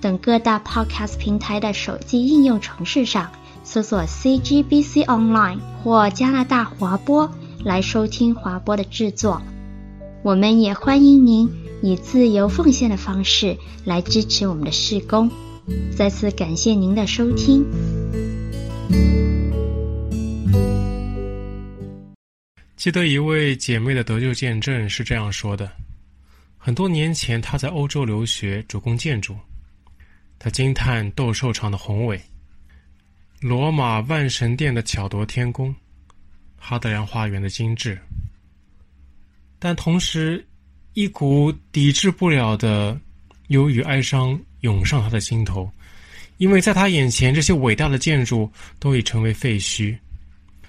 等各大 Podcast 平台的手机应用程式上搜索 CGBC Online 或加拿大华播来收听华播的制作。我们也欢迎您。以自由奉献的方式来支持我们的事工，再次感谢您的收听。记得一位姐妹的得救见证是这样说的：很多年前，她在欧洲留学，主攻建筑，她惊叹斗兽场的宏伟，罗马万神殿的巧夺天工，哈德良花园的精致，但同时。一股抵制不了的忧郁哀伤涌上他的心头，因为在他眼前，这些伟大的建筑都已成为废墟。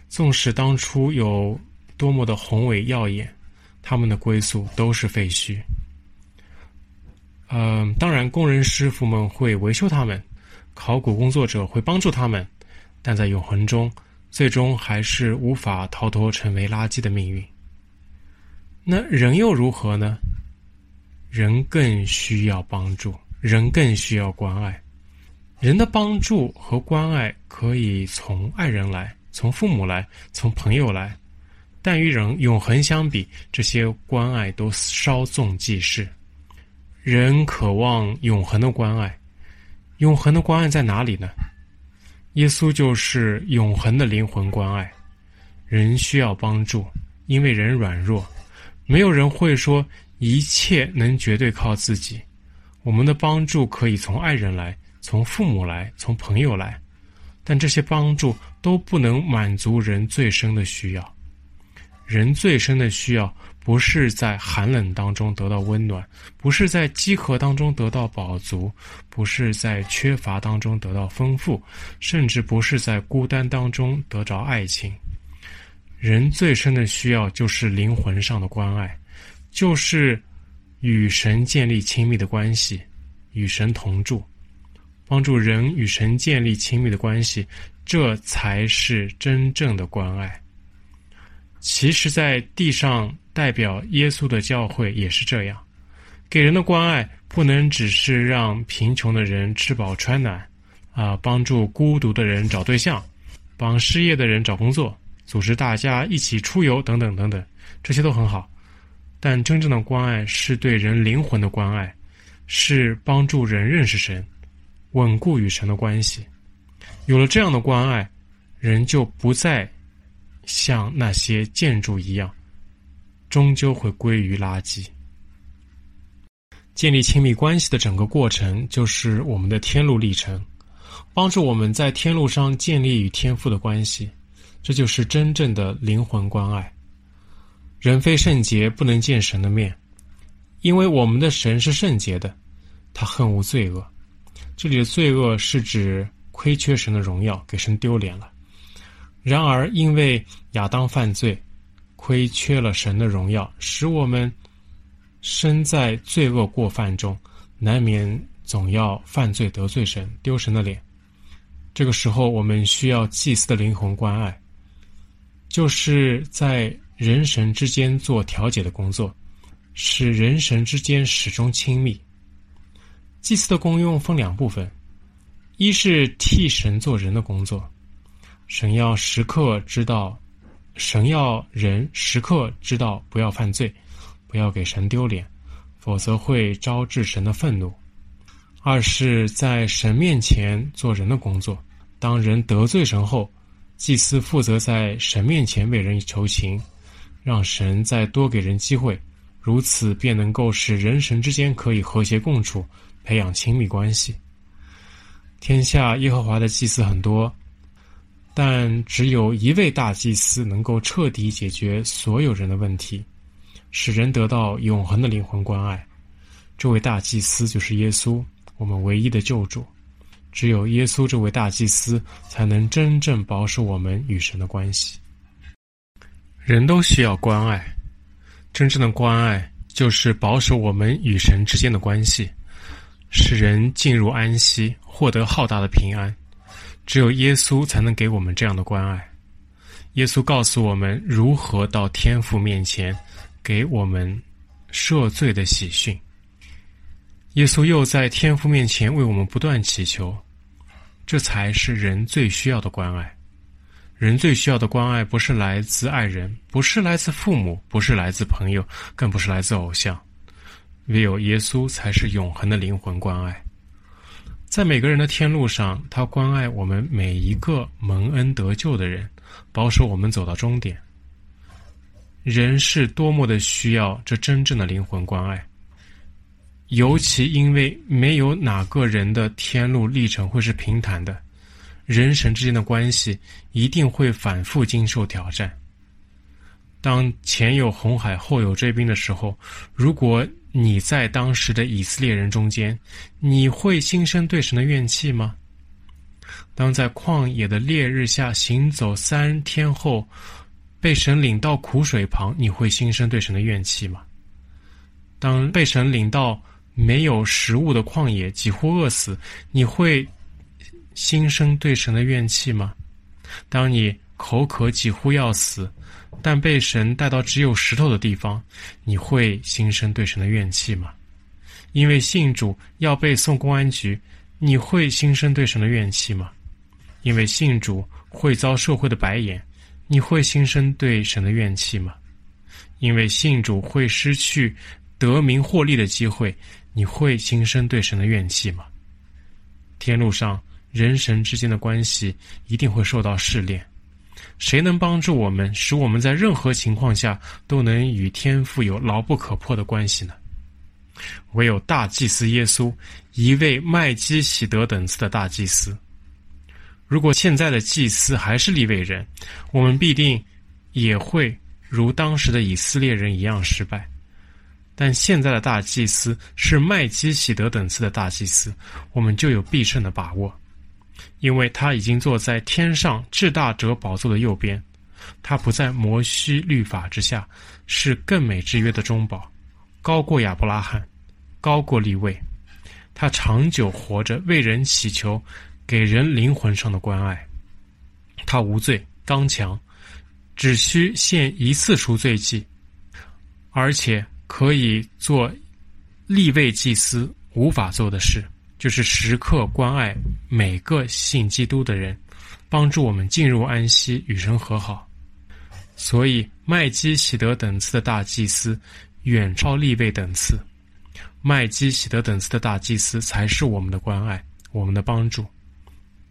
纵使当初有多么的宏伟耀眼，他们的归宿都是废墟。嗯、当然，工人师傅们会维修他们，考古工作者会帮助他们，但在永恒中，最终还是无法逃脱成为垃圾的命运。那人又如何呢？人更需要帮助，人更需要关爱。人的帮助和关爱可以从爱人来，从父母来，从朋友来，但与人永恒相比，这些关爱都稍纵即逝。人渴望永恒的关爱，永恒的关爱在哪里呢？耶稣就是永恒的灵魂关爱。人需要帮助，因为人软弱。没有人会说一切能绝对靠自己。我们的帮助可以从爱人来，从父母来，从朋友来，但这些帮助都不能满足人最深的需要。人最深的需要不是在寒冷当中得到温暖，不是在饥渴当中得到饱足，不是在缺乏当中得到丰富，甚至不是在孤单当中得着爱情。人最深的需要就是灵魂上的关爱，就是与神建立亲密的关系，与神同住，帮助人与神建立亲密的关系，这才是真正的关爱。其实，在地上代表耶稣的教会也是这样，给人的关爱不能只是让贫穷的人吃饱穿暖，啊、帮助孤独的人找对象，帮失业的人找工作。组织大家一起出游，等等等等，这些都很好。但真正的关爱是对人灵魂的关爱，是帮助人认识神，稳固与神的关系。有了这样的关爱，人就不再像那些建筑一样，终究会归于垃圾。建立亲密关系的整个过程，就是我们的天路历程，帮助我们在天路上建立与天父的关系。这就是真正的灵魂关爱。人非圣洁，不能见神的面，因为我们的神是圣洁的，他恨无罪恶。这里的罪恶是指亏缺神的荣耀，给神丢脸了。然而，因为亚当犯罪，亏缺了神的荣耀，使我们身在罪恶过犯中，难免总要犯罪得罪神，丢神的脸。这个时候，我们需要祭司的灵魂关爱。就是在人神之间做调解的工作，使人神之间始终亲密。祭司的功用分两部分：一是替神做人的工作，神要时刻知道，神要人时刻知道不要犯罪，不要给神丢脸，否则会招致神的愤怒；二是在神面前做人的工作，当人得罪神后。祭司负责在神面前为人求情，让神再多给人机会，如此便能够使人神之间可以和谐共处，培养亲密关系。天下耶和华的祭司很多，但只有一位大祭司能够彻底解决所有人的问题，使人得到永恒的灵魂关爱。这位大祭司就是耶稣，我们唯一的救主。只有耶稣这位大祭司，才能真正保守我们与神的关系。人都需要关爱，真正的关爱就是保守我们与神之间的关系，使人进入安息，获得浩大的平安。只有耶稣才能给我们这样的关爱。耶稣告诉我们如何到天父面前，给我们赦罪的喜讯。耶稣又在天父面前为我们不断祈求，这才是人最需要的关爱。人最需要的关爱，不是来自爱人，不是来自父母，不是来自朋友，更不是来自偶像。唯有耶稣才是永恒的灵魂关爱。在每个人的天路上，他关爱我们每一个蒙恩得救的人，保守我们走到终点。人是多么的需要这真正的灵魂关爱。尤其因为没有哪个人的天路历程会是平坦的，人神之间的关系一定会反复经受挑战。当前有红海，后有追兵的时候，如果你在当时的以色列人中间，你会心生对神的怨气吗？当在旷野的烈日下行走三天后，被神领到苦水旁，你会心生对神的怨气吗？当被神领到没有食物的旷野，几乎饿死，你会心生对神的怨气吗？当你口渴，几乎要死，但被神带到只有石头的地方，你会心生对神的怨气吗？因为信主要被送公安局，你会心生对神的怨气吗？因为信主会遭社会的白眼，你会心生对神的怨气吗？因为信主会失去得名获利的机会。你会心生对神的怨气吗？天路上人神之间的关系一定会受到试炼。谁能帮助我们，使我们在任何情况下都能与天父有牢不可破的关系呢？唯有大祭司耶稣，一位麦基洗德等次的大祭司。如果现在的祭司还是利未人，我们必定也会如当时的以色列人一样失败。但现在的大祭司是麦基洗德等次的大祭司，我们就有必胜的把握，因为他已经坐在天上至大者宝座的右边，他不在摩西律法之下，是更美之约的中保，高过亚伯拉罕，高过利未，他长久活着为人祈求，给人灵魂上的关爱，他无罪刚强，只需献一次赎罪祭，而且。可以做利未祭司无法做的事，就是时刻关爱每个信基督的人，帮助我们进入安息，与神和好。所以麦基洗德等次的大祭司远超立位等次，麦基洗德等次的大祭司才是我们的关爱，我们的帮助，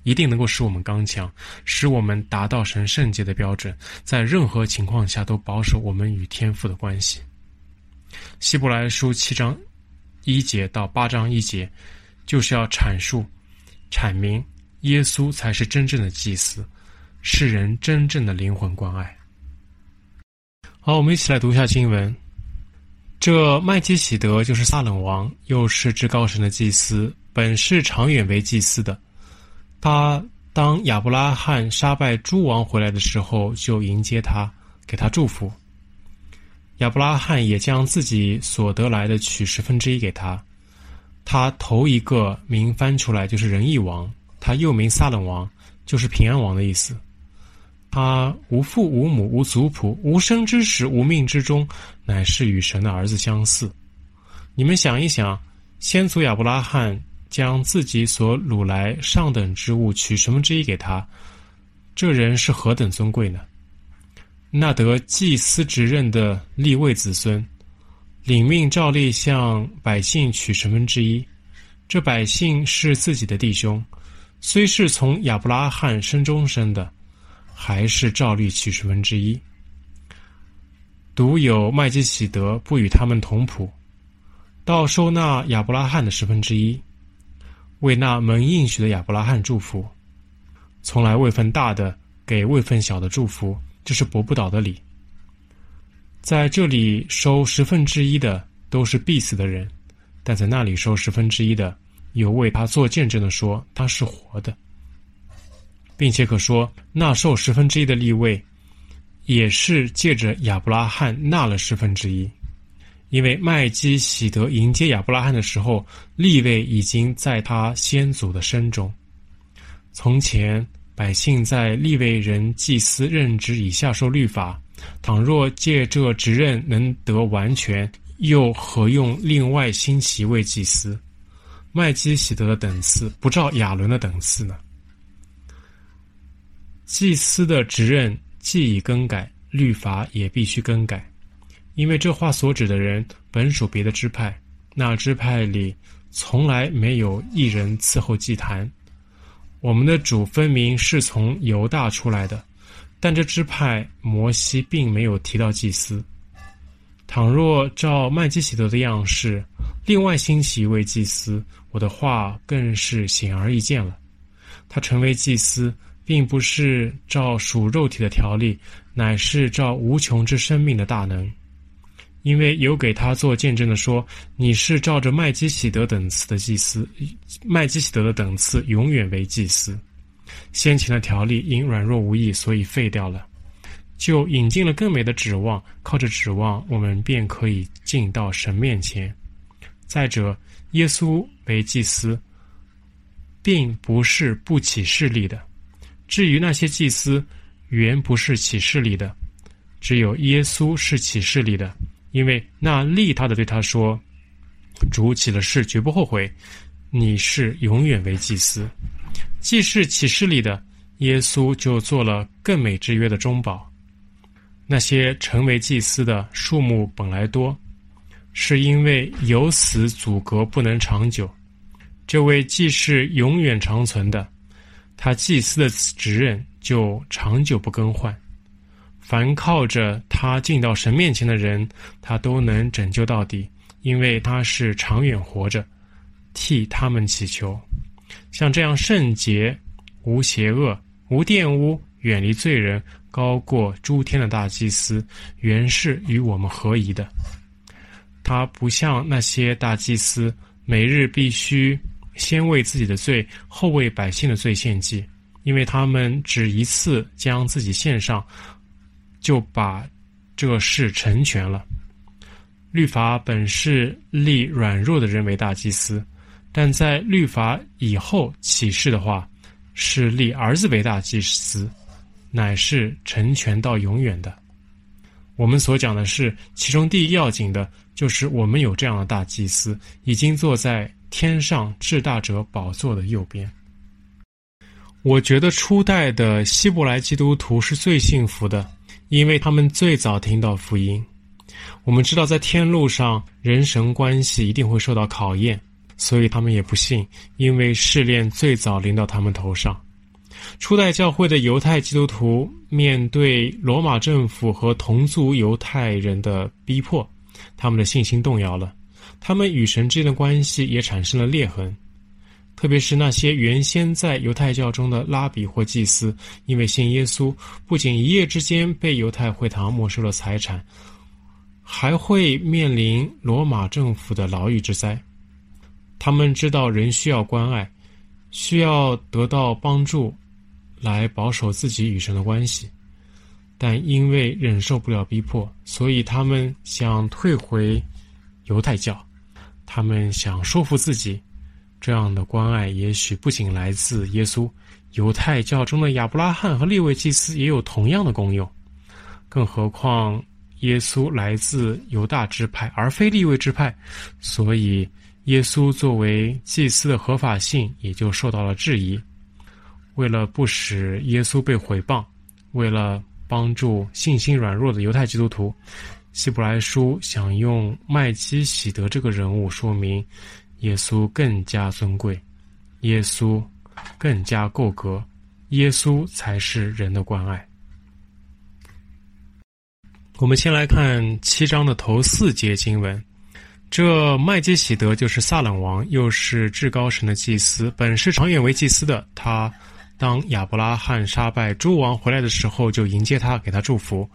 一定能够使我们刚强，使我们达到神圣洁的标准，在任何情况下都保守我们与天父的关系。希伯来书七章一节到八章一节，就是要阐述、阐明耶稣才是真正的祭司，是人真正的灵魂关爱。好，我们一起来读一下经文。这麦基洗德就是撒冷王，又是至高神的祭司，本是长远为祭司的。他当亚伯拉罕杀败诸王回来的时候，就迎接他，给他祝福。亚伯拉罕也将自己所得来的取十分之一给他。他头一个名翻出来就是仁义王，他又名撒冷王，就是平安王的意思。他无父无母无族谱，无生之时无命之中，乃是与神的儿子相似。你们想一想，先祖亚伯拉罕将自己所掳来上等之物取十分之一给他，这人是何等尊贵呢？那得祭司职任的立位子孙，领命照例向百姓取十分之一。这百姓是自己的弟兄，虽是从亚伯拉罕生中生的，还是照例取十分之一。独有麦基洗德不与他们同谱，倒收纳亚伯拉罕的十分之一，为那蒙应许的亚伯拉罕祝福，从来位分大的给位分小的祝福。这是驳不倒的理。在这里收十分之一的都是必死的人，但在那里收十分之一的，有为他做见证的说他是活的，并且可说纳受十分之一的立位，也是借着亚伯拉罕纳了十分之一，因为麦基洗德迎接亚伯拉罕的时候，立位已经在他先祖的身中。从前百姓在立位人祭司任职以下受律法，倘若借这职任能得完全，又何用另外兴起一位祭司？麦基洗德的等次不照亚伦的等次呢？祭司的职任既已更改，律法也必须更改，因为这话所指的人本属别的支派，那支派里从来没有一人伺候祭坛。我们的主分明是从犹大出来的，但这支派摩西并没有提到祭司。倘若照麦基喜德的样式，另外兴起一位祭司，我的话更是显而易见了。他成为祭司，并不是照属肉体的条例，乃是照无穷之生命的大能。因为有给他做见证的说：“你是照着麦基喜德等次的祭司，麦基喜德的等次永远为祭司。先前的条例因软弱无益，所以废掉了。”就引进了更美的指望，靠着指望，我们便可以进到神面前。再者，耶稣为祭司，并不是不起势力的。至于那些祭司，原不是起势力的，只有耶稣是起势力的，因为那立他的对他说：“主起了誓，绝不后悔。你是永远为祭司。”既是启示里的，耶稣就做了更美之约的中保。那些成为祭司的数目本来多，是因为有死阻隔不能长久。这位既是永远长存的，他祭司的职任就长久不更换。凡靠着他进到神面前的人，他都能拯救到底，因为他是长远活着，替他们祈求。像这样圣洁、无邪恶、无玷污、远离罪人。高过诸天的大祭司，原是与我们合宜的。他不像那些大祭司，每日必须先为自己的罪，后为百姓的罪献祭，因为他们只一次将自己献上，就把这事成全了。律法本是立软弱的人为大祭司，但在律法以后启示的话，是立儿子为大祭司。乃是成全到永远的。我们所讲的是其中第一要紧的，就是我们有这样的大祭司，已经坐在天上至大者宝座的右边。我觉得初代的希伯来基督徒是最幸福的，因为他们最早听到福音。我们知道，在天路上人神关系一定会受到考验，所以他们也不信，因为试炼最早临到他们头上。初代教会的犹太基督徒面对罗马政府和同族犹太人的逼迫，他们的信心动摇了，他们与神之间的关系也产生了裂痕。特别是那些原先在犹太教中的拉比或祭司，因为信耶稣，不仅一夜之间被犹太会堂没收了财产，还会面临罗马政府的牢狱之灾。他们知道人需要关爱，需要得到帮助。来保守自己与神的关系，但因为忍受不了逼迫，所以他们想退回犹太教。他们想说服自己，这样的关爱也许不仅来自耶稣，犹太教中的亚伯拉罕和利位祭司也有同样的功用。更何况耶稣来自犹大支派，而非利位支派，所以耶稣作为祭司的合法性也就受到了质疑。为了不使耶稣被毁谤，为了帮助信心软弱的犹太基督徒，希伯来书想用麦基洗德这个人物说明耶稣更加尊贵，耶稣更加够格，耶稣才是人的关爱。我们先来看七章的头四节经文，这麦基洗德就是撒冷王，又是至高神的祭司，本是长远为祭司的他。当亚伯拉罕杀败诸王回来的时候，就迎接他，给他祝福。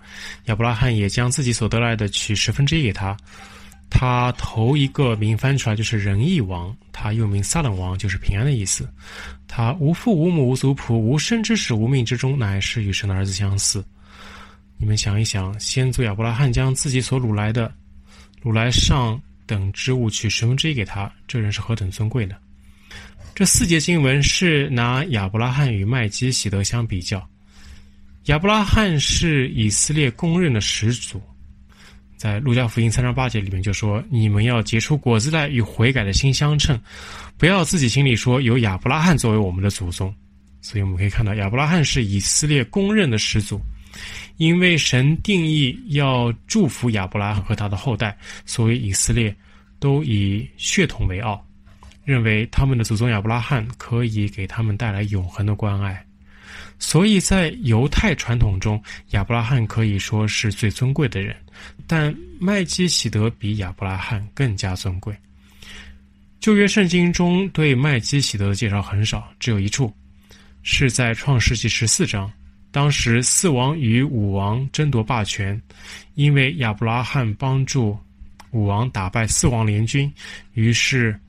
亚伯拉罕也将自己所得来的取十分之一给他。他头一个名翻出来就是仁义王，他又名撒冷王，就是平安的意思。他无父无母无族谱，无生之始无命之中，乃是与神的儿子相似。你们想一想，先祖亚伯拉罕将自己所掳来的掳来上等之物取十分之一给他，这人是何等尊贵呢！这四节经文是拿亚伯拉罕与麦基洗德相比较。亚伯拉罕是以色列公认的始祖，在路加福音三章八节里面就说：“你们要结出果子来，与悔改的心相称，不要自己心里说有亚伯拉罕作为我们的祖宗。”所以我们可以看到，亚伯拉罕是以色列公认的始祖。因为神定义要祝福亚伯拉罕和他的后代，所以以色列都以血统为傲，认为他们的祖宗亚伯拉罕可以给他们带来永恒的关爱。所以在犹太传统中，亚伯拉罕可以说是最尊贵的人，但麦基洗德比亚伯拉罕更加尊贵。旧约圣经中对麦基洗德的介绍很少，只有一处，是在创世纪十四章。当时四王与五王争夺霸权，因为亚伯拉罕帮助五王打败四王联军，于是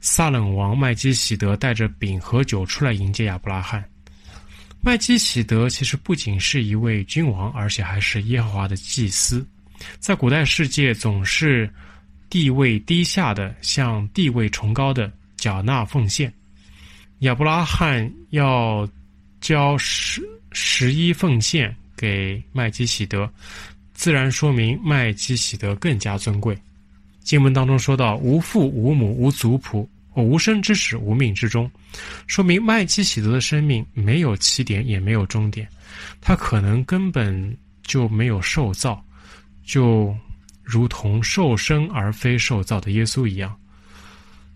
撒冷王麦基洗德带着饼和酒出来迎接亚伯拉罕。麦基洗德其实不仅是一位君王，而且还是耶和华的祭司，在古代世界总是地位低下的向地位崇高的缴纳奉献。亚伯拉罕要交十。十一奉献给麦基洗德，自然说明麦基洗德更加尊贵。经文当中说到无父无母无族谱，无生之始无命之终，说明麦基洗德的生命没有起点也没有终点，他可能根本就没有受造，就如同受生而非受造的耶稣一样。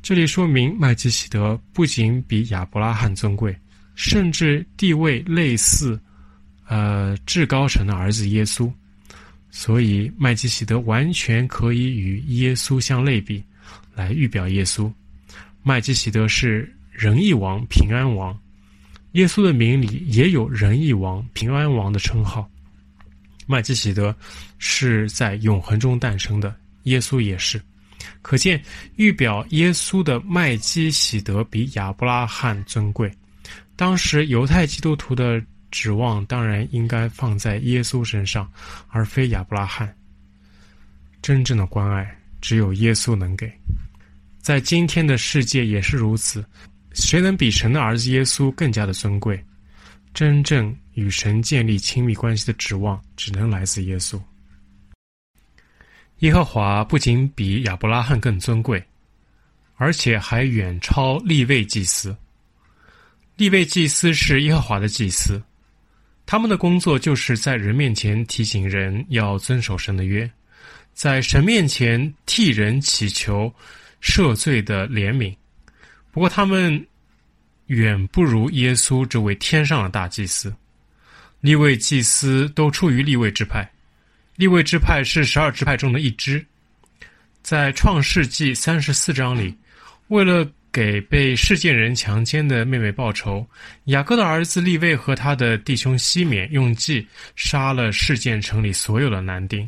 这里说明麦基洗德不仅比亚伯拉罕尊贵。甚至地位类似，呃，至高神的儿子耶稣，所以麦基洗德完全可以与耶稣相类比，来预表耶稣。麦基洗德是仁义王、平安王，耶稣的名里也有仁义王、平安王的称号。麦基洗德是在永恒中诞生的，耶稣也是，可见预表耶稣的麦基洗德比亚伯拉罕尊贵。当时犹太基督徒的指望当然应该放在耶稣身上，而非亚伯拉罕。真正的关爱只有耶稣能给，在今天的世界也是如此。谁能比神的儿子耶稣更加的尊贵？真正与神建立亲密关系的指望，只能来自耶稣。耶和华不仅比亚伯拉罕更尊贵，而且还远超立位祭司。利位祭司是耶和华的祭司，他们的工作就是在人面前提醒人要遵守神的约，在神面前替人祈求赦罪的怜悯。不过，他们远不如耶稣这位天上的大祭司。利位祭司都出于利位之派，利位之派是十二支派中的一支。在创世纪三十四章里，为了给被示剑人强奸的妹妹报仇，雅各的儿子利未和他的弟兄西缅用计杀了事件城里所有的男丁。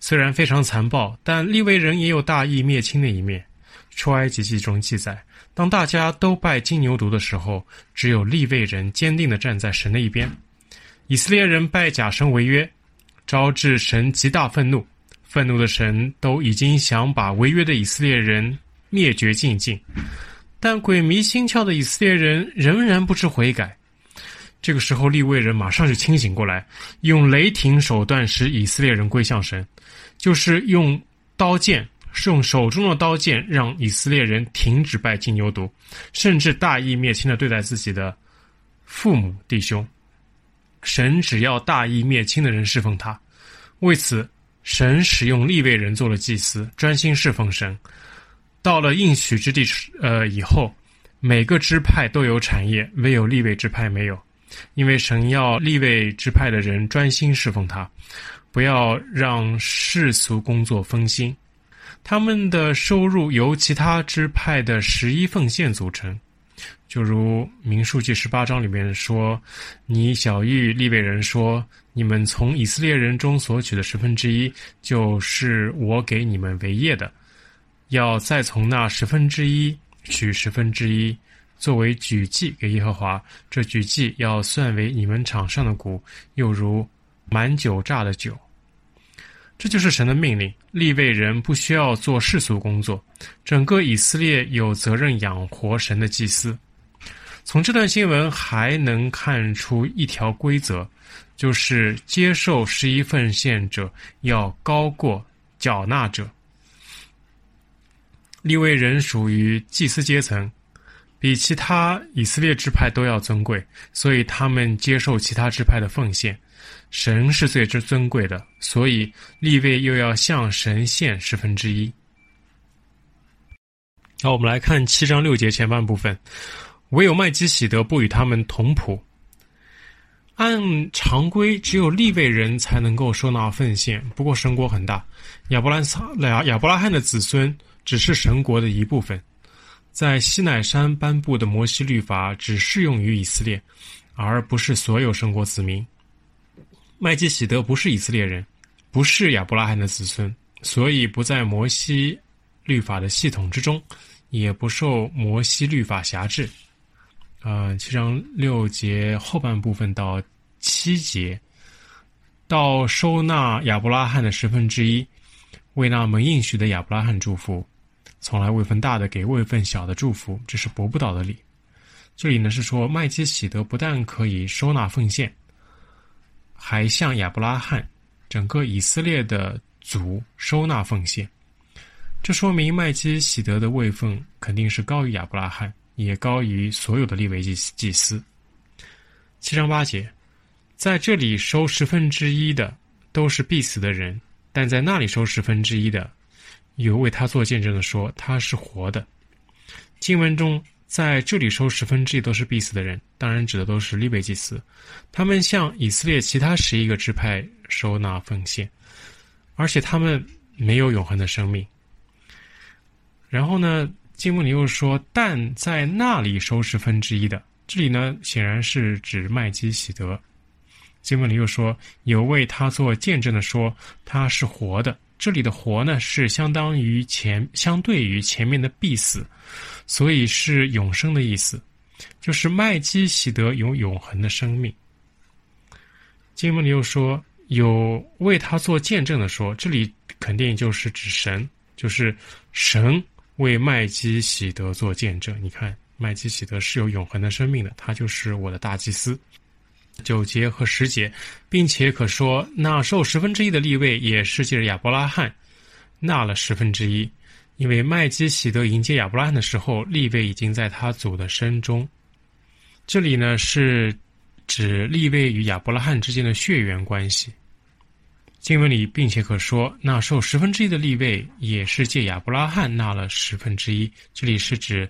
虽然非常残暴，但利未人也有大义灭亲的一面。出埃及记中记载，当大家都拜金牛犊的时候，只有利未人坚定地站在神的一边。以色列人拜假神为约，招致神极大愤怒。愤怒的神都已经想把违约的以色列人灭绝净尽。但鬼迷心窍的以色列人仍然不知悔改，这个时候利未人马上就清醒过来，用雷霆手段使以色列人归向神，就是用刀剑，是用手中的刀剑让以色列人停止拜金牛犊，甚至大义灭亲的对待自己的父母弟兄。神只要大义灭亲的人侍奉他，为此神使用利未人做了祭司，专心侍奉神。到了应许之地，呃，以后每个支派都有产业，唯有利未支派没有，因为神要利未支派的人专心侍奉他，不要让世俗工作分心。他们的收入由其他支派的十一奉献组成，就如民数记十八章里面说：“你晓諭利未人说，你们从以色列人中所取的十分之一，就是我给你们为业的，要再从那十分之一取十分之一，作为举祭给耶和华。这举祭要算为你们场上的谷，又如满酒榨的酒。这就是神的命令。立位人不需要做世俗工作，整个以色列有责任养活神的祭司。从这段新闻还能看出一条规则，就是接受十一奉献者要高过缴纳者。利未人属于祭司阶层，比其他以色列支派都要尊贵，所以他们接受其他支派的奉献。神是最之尊贵的，所以立位又要向神献十分之一。好，我们来看七章六节前半部分。唯有麦基洗德不与他们同谱。按常规，只有立位人才能够收纳奉献。不过神国很大，亚伯兰撒亚亚伯拉罕的子孙只是神国的一部分。在西乃山颁布的摩西律法只适用于以色列，而不是所有神国子民。麦基洗德不是以色列人，不是亚伯拉罕的子孙，所以不在摩西律法的系统之中，也不受摩西律法辖制。呃，七章六节后半部分到七节，到收纳亚伯拉罕的十分之一，为那蒙应许的亚伯拉罕祝福，从来位分大的给位分小的祝福，这是驳不倒的理。这里呢是说麦基洗德不但可以收纳奉献。还向亚伯拉罕整个以色列的族收纳奉献，这说明麦基洗德的位分肯定是高于亚伯拉罕，也高于所有的利未祭祭司。七章八节，在这里收十分之一的都是必死的人，但在那里收十分之一的，有为他做见证的说他是活的。经文中。在这里收十分之一都是必死的人，当然指的都是利未祭司，他们向以色列其他十一个支派收纳奉献，而且他们没有永恒的生命。然后呢，经文里又说，但在那里收十分之一的，这里呢显然是指麦基洗德。经文里又说，有为他做见证的说他是活的。这里的活呢，是相当于前，相对于前面的必死，所以是永生的意思，就是麦基洗德有永恒的生命。经文里又说，有为他做见证的说，这里肯定就是指神，就是神为麦基洗德做见证。你看，麦基洗德是有永恒的生命的，他就是我的大祭司。九节和十节，并且可说，那受十分之一的利未也是借着亚伯拉罕纳了十分之一，因为麦基洗德迎接亚伯拉罕的时候，利未已经在他祖的身中。这里呢是指利未与亚伯拉罕之间的血缘关系。经文里并且可说，那受十分之一的利未也是借亚伯拉罕纳了十分之一，这里是指。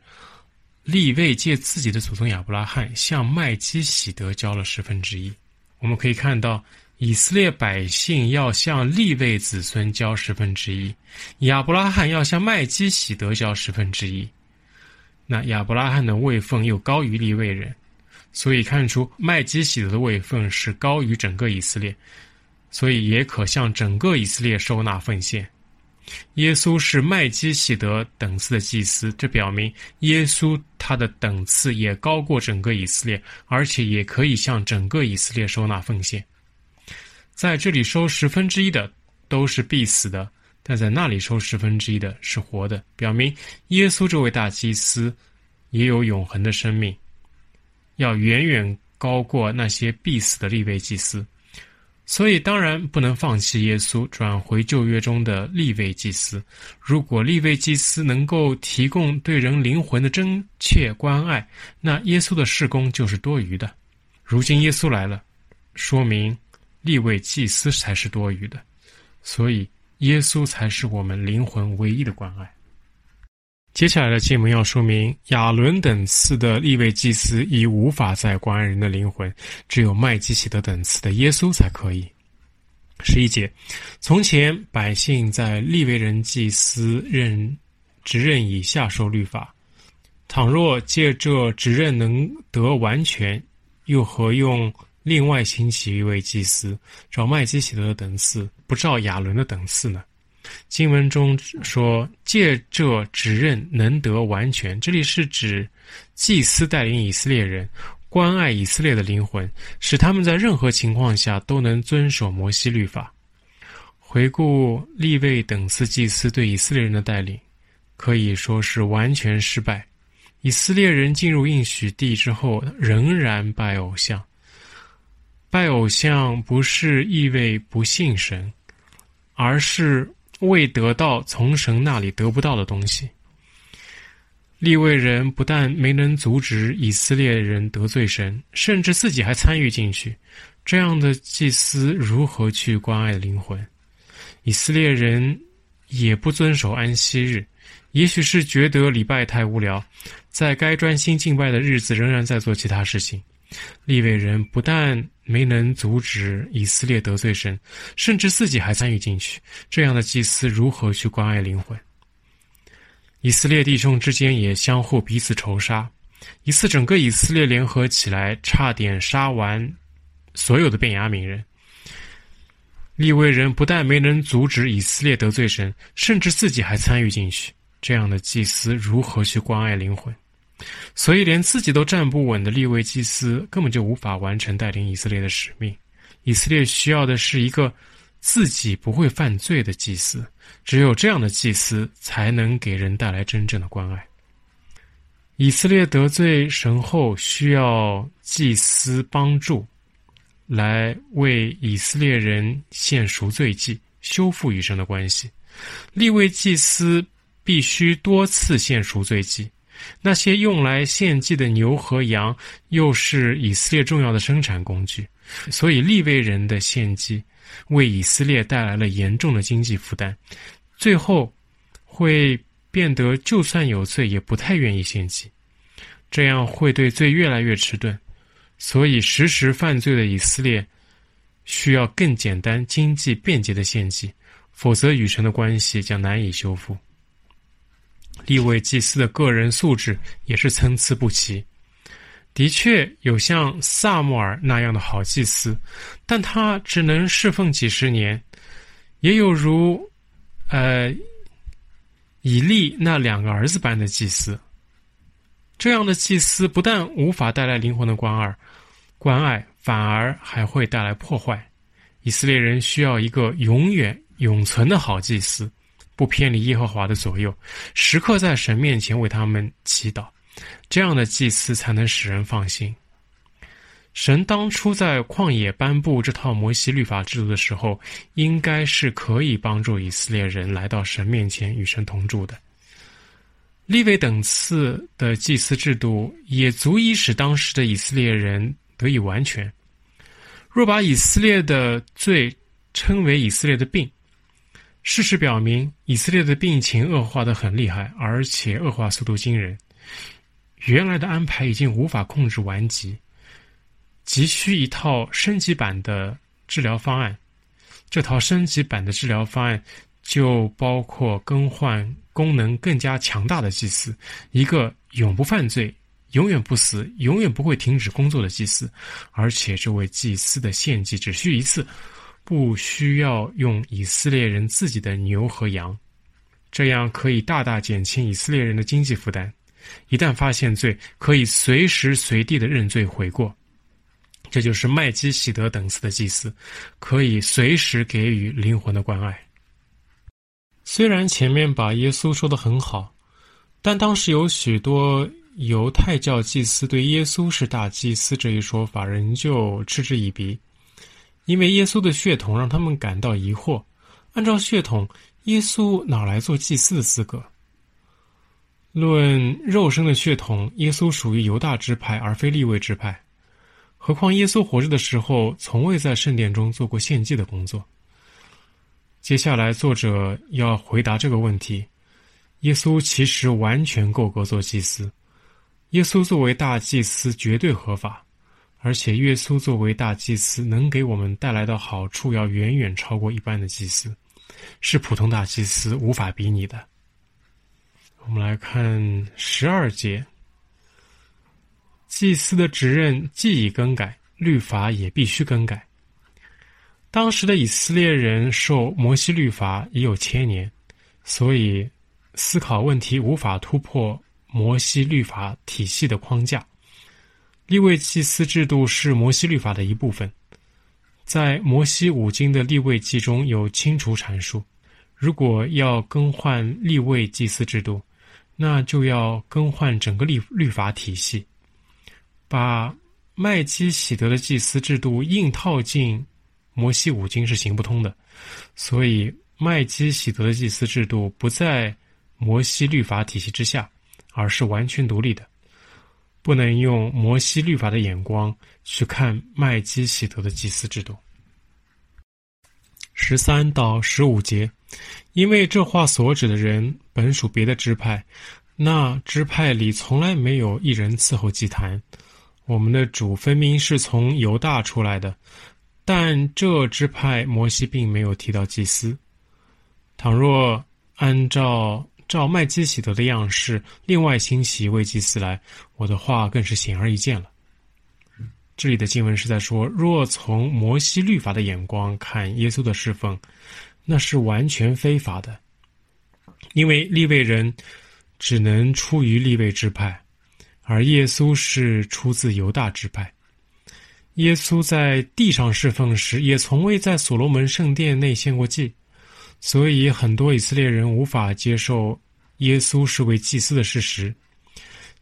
利未借自己的祖宗亚伯拉罕向麦基洗德交了十分之一。我们可以看到，以色列百姓要向利未子孙交十分之一，亚伯拉罕要向麦基洗德交十分之一。那亚伯拉罕的位分又高于利未人，所以看出麦基洗德的位分是高于整个以色列，所以也可向整个以色列收纳奉献。耶稣是麦基洗德等次的祭司，这表明耶稣他的等次也高过整个以色列，而且也可以向整个以色列收纳奉献。在这里收十分之一的都是必死的，但在那里收十分之一的是活的，表明耶稣这位大祭司也有永恒的生命，要远远高过那些必死的利未祭司。所以当然不能放弃耶稣，转回旧约中的立位祭司。如果立位祭司能够提供对人灵魂的真切关爱，那耶稣的事工就是多余的。如今耶稣来了，说明立位祭司才是多余的，所以耶稣才是我们灵魂唯一的关爱。接下来的经文要说明，亚伦等次的立位祭司已无法再关爱人的灵魂，只有麦基洗德等次的耶稣才可以。十一节，从前百姓在立为人祭司任职任以下受律法，倘若借这职任能得完全，又何用另外兴起一位祭司，照麦基洗德的等次，不照亚伦的等次呢？经文中说，借这指认能得完全，这里是指祭司带领以色列人关爱以色列的灵魂，使他们在任何情况下都能遵守摩西律法。回顾利未等次祭司对以色列人的带领，可以说是完全失败。以色列人进入应许地之后，仍然拜偶像。拜偶像不是意味不信神，而是未得到从神那里得不到的东西。利未人不但没能阻止以色列人得罪神，甚至自己还参与进去。这样的祭司如何去关爱灵魂？以色列人也不遵守安息日，也许是觉得礼拜太无聊，在该专心敬拜的日子仍然在做其他事情。利未人不但没能阻止以色列得罪神，甚至自己还参与进去。这样的祭司如何去关爱灵魂？以色列弟兄之间也相互彼此仇杀。一次，整个以色列联合起来，差点杀完所有的便雅悯人。利未人不但没能阻止以色列得罪神，甚至自己还参与进去。这样的祭司如何去关爱灵魂？所以，连自己都站不稳的立位祭司根本就无法完成带领以色列的使命。以色列需要的是一个自己不会犯罪的祭司，只有这样的祭司才能给人带来真正的关爱。以色列得罪神后，需要祭司帮助，来为以色列人献赎罪祭，修复与神的关系。立位祭司必须多次献赎罪祭。那些用来献祭的牛和羊，又是以色列重要的生产工具，所以利未人的献祭为以色列带来了严重的经济负担，最后会变得就算有罪也不太愿意献祭，这样会对罪越来越迟钝，所以时时犯罪的以色列需要更简单、经济便捷的献祭，否则与神的关系将难以修复。利未祭司的个人素质也是参差不齐，的确有像撒母耳那样的好祭司，但他只能侍奉几十年；也有如，呃，以利那两个儿子般的祭司。这样的祭司不但无法带来灵魂的关爱，关爱反而还会带来破坏。以色列人需要一个永远永存的好祭司。不偏离耶和华的左右，时刻在神面前为他们祈祷，这样的祭司才能使人放心。神当初在旷野颁布这套摩西律法制度的时候，应该是可以帮助以色列人来到神面前与神同住的。利未等次的祭司制度也足以使当时的以色列人得以完全。若把以色列的罪称为以色列的病。事实表明，以色列的病情恶化得很厉害，而且恶化速度惊人。原来的安排已经无法控制顽疾，急需一套升级版的治疗方案。这套升级版的治疗方案就包括更换功能更加强大的祭司，一个永不犯罪、永远不死、永远不会停止工作的祭司，而且这位祭司的献祭只需一次。不需要用以色列人自己的牛和羊，这样可以大大减轻以色列人的经济负担。一旦发现罪，可以随时随地的认罪悔过。这就是麦基洗德等次的祭司，可以随时给予灵魂的关爱。虽然前面把耶稣说得很好，但当时有许多犹太教祭司对耶稣是大祭司这一说法仍旧嗤之以鼻。因为耶稣的血统让他们感到疑惑。按照血统，耶稣哪来做祭司的资格？论肉身的血统，耶稣属于犹大支派，而非利未支派。何况耶稣活着的时候，从未在圣殿中做过献祭的工作。接下来，作者要回答这个问题：耶稣其实完全够格做祭司。耶稣作为大祭司，绝对合法。而且，耶稣作为大祭司，能给我们带来的好处要远远超过一般的祭司，是普通大祭司无法比拟的。我们来看十二节，祭司的职任既已更改，律法也必须更改。当时的以色列人受摩西律法已有千年，所以思考问题无法突破摩西律法体系的框架。利未祭司制度是摩西律法的一部分，在摩西五经的立位记中有清楚阐述。如果要更换立位祭司制度，那就要更换整个律律法体系，把麦基洗德的祭司制度硬套进摩西五经是行不通的。所以，麦基洗德的祭司制度不在摩西律法体系之下，而是完全独立的，不能用摩西律法的眼光去看麦基洗德的祭司制度。十三到十五节。因为这话所指的人本属别的支派，那支派里从来没有一人伺候祭坛。我们的主分明是从犹大出来的，但这支派摩西并没有提到祭司。倘若按照照麦基洗德的样式，另外兴起一位祭司来，我的话更是显而易见了。这里的经文是在说，若从摩西律法的眼光看耶稣的侍奉。那是完全非法的，因为立位人只能出于立位之派，而耶稣是出自犹大之派。耶稣在地上侍奉时，也从未在所罗门圣殿内献过祭，所以很多以色列人无法接受耶稣是位祭司的事实。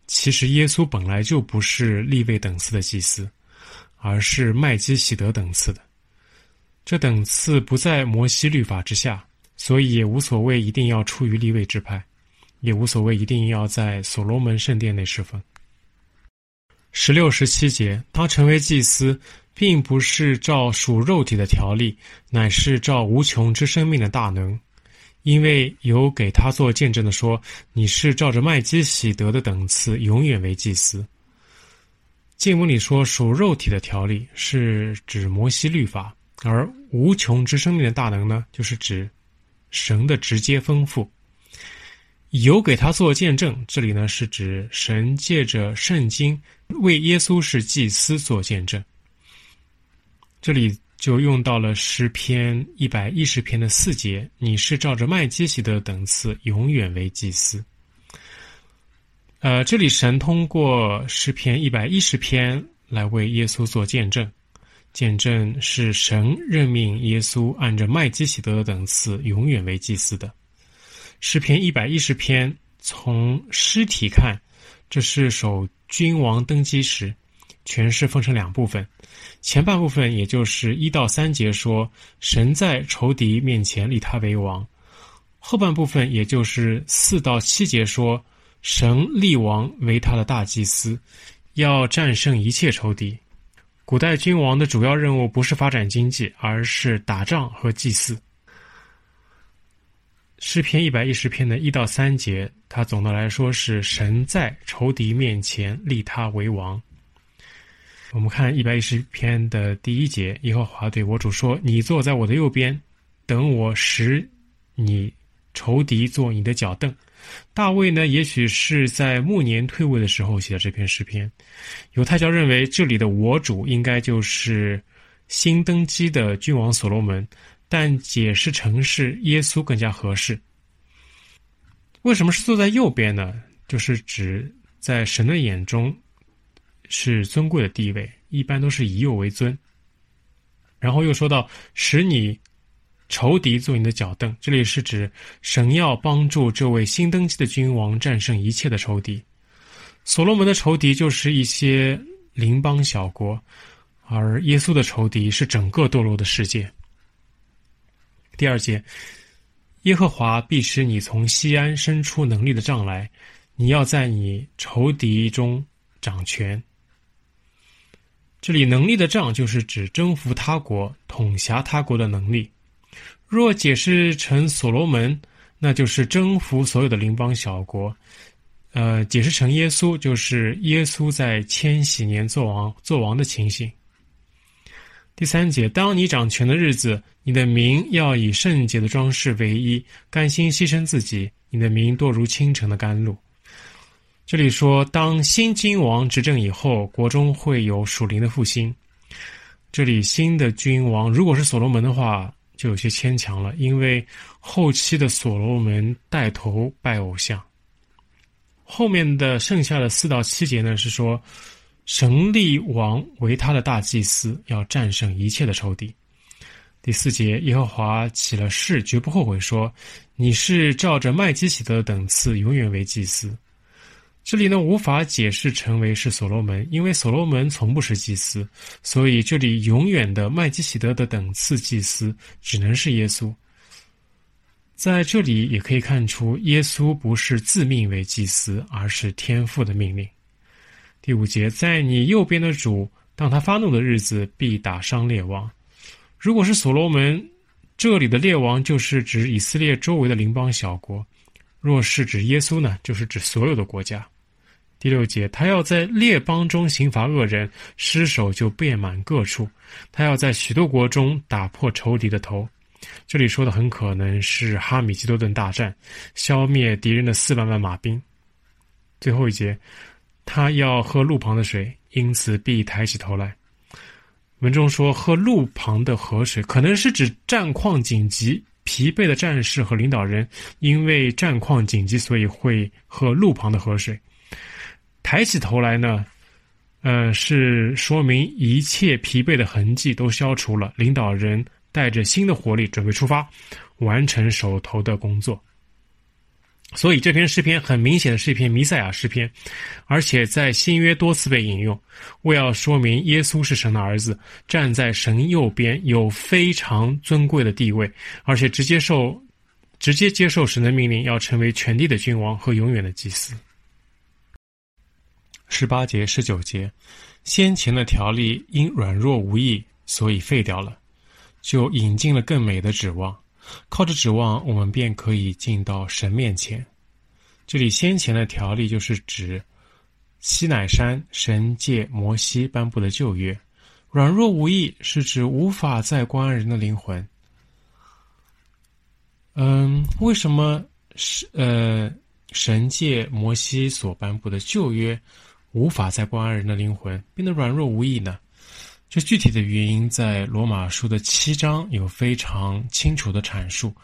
其实耶稣本来就不是利未等次的祭司，而是麦基洗德等次的。这等次不在摩西律法之下，所以也无所谓一定要出于利未支派，也无所谓一定要在所罗门圣殿内侍奉。十六、十七节，他成为祭司，并不是照属肉体的条例，乃是照无穷之生命的大能，因为有给他做见证的说：“你是照着麦基洗德的等次，永远为祭司。”经文里说属肉体的条例，是指摩西律法。而无穷之生命的大能呢，就是指神的直接丰富。有给他做见证，这里呢是指神借着圣经为耶稣是祭司做见证。这里就用到了诗篇一百一十篇的四节：“你是照着麦基洗德等次，永远为祭司。”呃，这里神通过诗篇一百一十篇来为耶稣做见证。见证是神任命耶稣按着麦基洗德等次永远为祭司的。诗篇一百一十篇从诗体看，这是首君王登基时，全是分成两部分。前半部分也就是一到三节说神在仇敌面前立他为王，后半部分也就是四到七节说神立王为他的大祭司，要战胜一切仇敌。古代君王的主要任务不是发展经济，而是打仗和祭祀。诗篇一百一十篇的一到三节，它总的来说是神在仇敌面前立他为王。我们看一百一十篇的第一节，耶和华对我主说：“你坐在我的右边，等我使你仇敌做你的脚凳。”大卫呢，也许是在暮年退位的时候写的这篇诗篇。犹太教认为这里的“我主”应该就是新登基的君王所罗门，但解释成是耶稣更加合适。为什么是坐在右边呢？就是指在神的眼中是尊贵的地位，一般都是以右为尊。然后又说到使你。仇敌做你的脚凳，这里是指神要帮助这位新登基的君王战胜一切的仇敌。所罗门的仇敌就是一些邻邦小国，而耶稣的仇敌是整个堕落的世界。第二节，耶和华必使你从西安伸出能力的杖来，你要在你仇敌中掌权。这里能力的杖就是指征服他国、统辖他国的能力。若解释成所罗门，那就是征服所有的邻邦小国；呃，解释成耶稣，就是耶稣在千禧年做王做王的情形。第三节，当你掌权的日子，你的名要以圣洁的装饰为衣，甘心牺牲自己，你的名多如清晨的甘露。这里说，当新君王执政以后，国中会有属灵的复兴。这里新的君王如果是所罗门的话，就有些牵强了，因为后期的所罗门带头拜偶像。后面的剩下的四到七节呢，是说神力王为他的大祭司，要战胜一切的仇敌。第四节，耶和华起了誓，绝不后悔，说：“你是照着麦基洗德的等次，永远为祭司。”这里呢，无法解释成为是所罗门，因为所罗门从不是祭司，所以这里永远的麦基洗德的等次祭司只能是耶稣。在这里也可以看出，耶稣不是自命为祭司，而是天父的命令。第五节，在你右边的主，当他发怒的日子，必打伤列王。如果是所罗门，这里的列王就是指以色列周围的邻邦小国；若是指耶稣呢，就是指所有的国家。第六节，他要在列邦中刑罚恶人，失手就遍满各处；他要在许多国中打破仇敌的头。这里说的很可能是哈米基多顿大战，消灭敌人的四万万马兵。最后一节，他要喝路旁的水，因此必抬起头来。文中说喝路旁的河水，可能是指战况紧急、疲惫的战士和领导人，因为战况紧急，所以会喝路旁的河水。抬起头来呢，呃，是说明一切疲惫的痕迹都消除了，领导人带着新的活力准备出发，完成手头的工作。所以这篇诗篇很明显的是一篇弥赛亚诗篇，而且在新约多次被引用，为要说明耶稣是神的儿子，站在神右边，有非常尊贵的地位，而且直接受、直接接受神的命令，要成为全地的君王和永远的祭司。十八节、十九节，先前的条例因软弱无益，所以废掉了，就引进了更美的指望。靠着指望，我们便可以进到神面前。这里先前的条例就是指西乃山神界摩西颁布的旧约。软弱无益是指无法再关爱人的灵魂。嗯，为什么是呃神界摩西所颁布的旧约无法再关爱人的灵魂，变得软弱无益呢？这具体的原因在罗马书的七章有非常清楚的阐述，